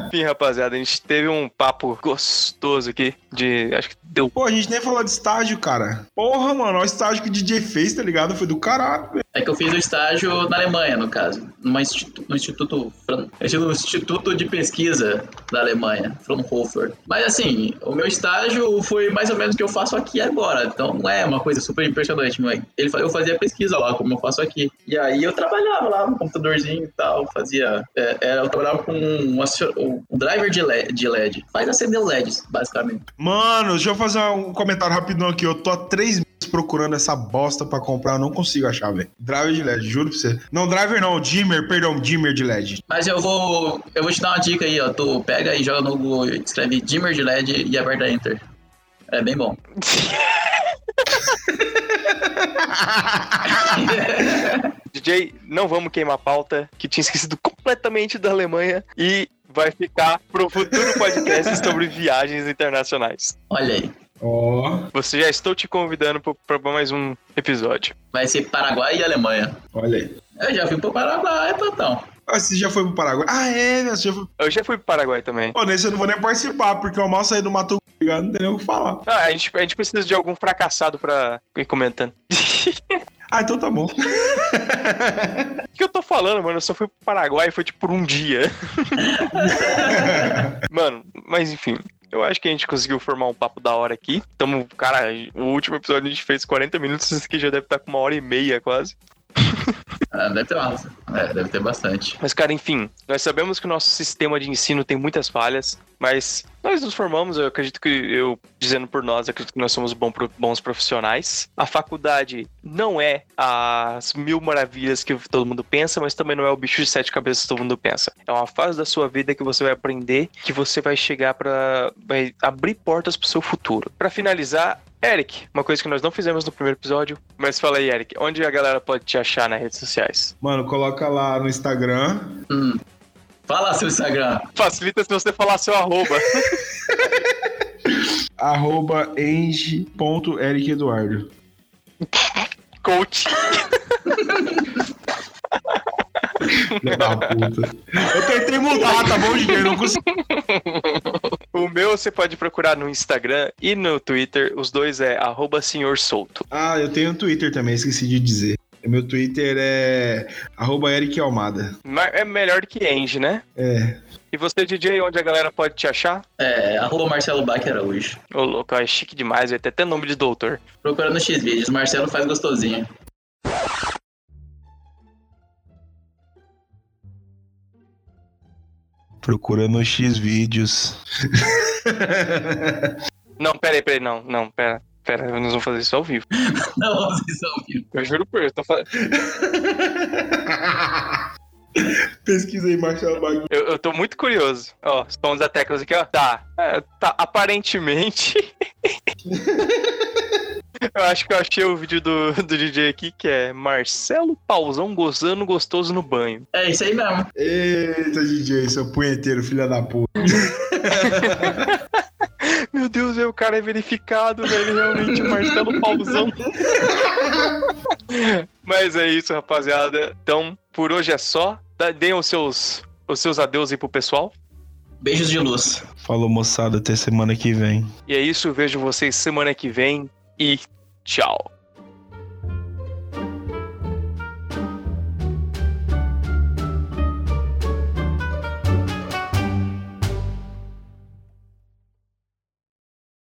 Enfim, rapaziada, a gente teve um papo gostoso aqui de. Acho que deu. Pô, a gente nem falou de estágio, cara. Porra, mano, olha o estágio que o DJ fez, tá ligado? Foi do caralho, velho. É que eu fiz o estágio na Alemanha, no caso. Numa institu no instituto, Fran- no instituto de pesquisa da Alemanha, Fraunhofer. Mas assim, o meu estágio foi mais ou menos o que eu faço aqui agora. Então não é uma coisa super impressionante, mas ele, eu fazia pesquisa lá, como eu faço aqui. E aí eu trabalhava lá no computadorzinho e tal, fazia. é, era, eu trabalhava com um, acio- um driver de LED, de LED. Faz acender o LEDs, basicamente. Mano, deixa eu fazer um comentário rapidão aqui. Eu tô há três meses procurando essa bosta pra comprar, eu não consigo achar, velho. Driver de LED, juro pra você. Não, driver não, dimmer, perdão, dimmer de LED. Mas eu vou. Eu vou te dar uma dica aí, ó. Tu pega e joga no Google, escreve dimmer de LED e aperta Enter. É bem bom. DJ, não vamos queimar a pauta, que tinha esquecido completamente da Alemanha e vai ficar pro futuro podcast sobre viagens internacionais. Olha aí. Ó, Você já estou te convidando para mais um episódio. Vai ser Paraguai e Alemanha. olha aí. Eu já fui pro Paraguai, Platão. Ah, você já foi pro Paraguai? Ah, é, né? Você já foi... Eu já fui pro Paraguai também. Pô, nesse eu não vou nem participar, porque eu mal saí do Mato Grosso, não tem nem o que falar. Ah, a gente, a gente precisa de algum fracassado pra ir comentando. Ah, então tá bom. O que eu tô falando, mano? Eu só fui pro Paraguai e foi tipo por um dia. mano, mas enfim. Eu acho que a gente conseguiu formar um papo da hora aqui. Tamo, cara, o último episódio a gente fez 40 minutos, esse aqui já deve estar com uma hora e meia quase. Ah, deve ter mais. É, deve ter bastante. Mas, cara, enfim, nós sabemos que o nosso sistema de ensino tem muitas falhas, mas nós nos formamos, eu acredito que, eu dizendo por nós, acredito que nós somos bons profissionais. A faculdade não é as mil maravilhas que todo mundo pensa, mas também não é o bicho de sete cabeças que todo mundo pensa. É uma fase da sua vida que você vai aprender, que você vai chegar para abrir portas pro seu futuro. Para finalizar, Eric, uma coisa que nós não fizemos no primeiro episódio, mas fala aí, Eric, onde a galera pode te achar nas redes sociais? Mano, coloca lá no Instagram. Hum. Fala seu Instagram. Facilita se você falar seu arroba. arroba enge.ericeduardo. Coach. Filha da puta. Eu tentei mudar, tá bom, gente? Eu não consegui. O meu você pode procurar no Instagram e no Twitter. Os dois é arroba senhor solto. Ah, eu tenho um Twitter também, esqueci de dizer. Meu Twitter é arroba Eric Almada. É melhor que Enge, né? É. E você, DJ, onde a galera pode te achar? É, arroba Marcelo Bach Araújo. Ô, louco, é chique demais, vai ter até nome de doutor. Procura no X-Vídeos. Marcelo faz gostosinho. Procura no X vídeos. Não, pera aí, pera aí, não, não, pera. Pera, nós vamos fazer isso ao vivo. Não, vocês são viu. Eu juro por eu tô falando. Pesquisa aí, Marcelo Bach. Eu, eu tô muito curioso. Ó, sons da teclas aqui, ó. Tá. É, tá, aparentemente. Eu acho que eu achei o vídeo do, do DJ aqui, que é Marcelo Pausão gozando gostoso no banho. É isso aí mesmo. Eita, DJ, seu punheteiro, filha da puta. Meu Deus, é, o cara é verificado, velho. Realmente, Marcelo Pausão. Mas é isso, rapaziada. Então, por hoje é só. Deem os seus, os seus adeus aí pro pessoal. Beijos de luz. Falou, moçada, até semana que vem. E é isso, vejo vocês semana que vem e tchau.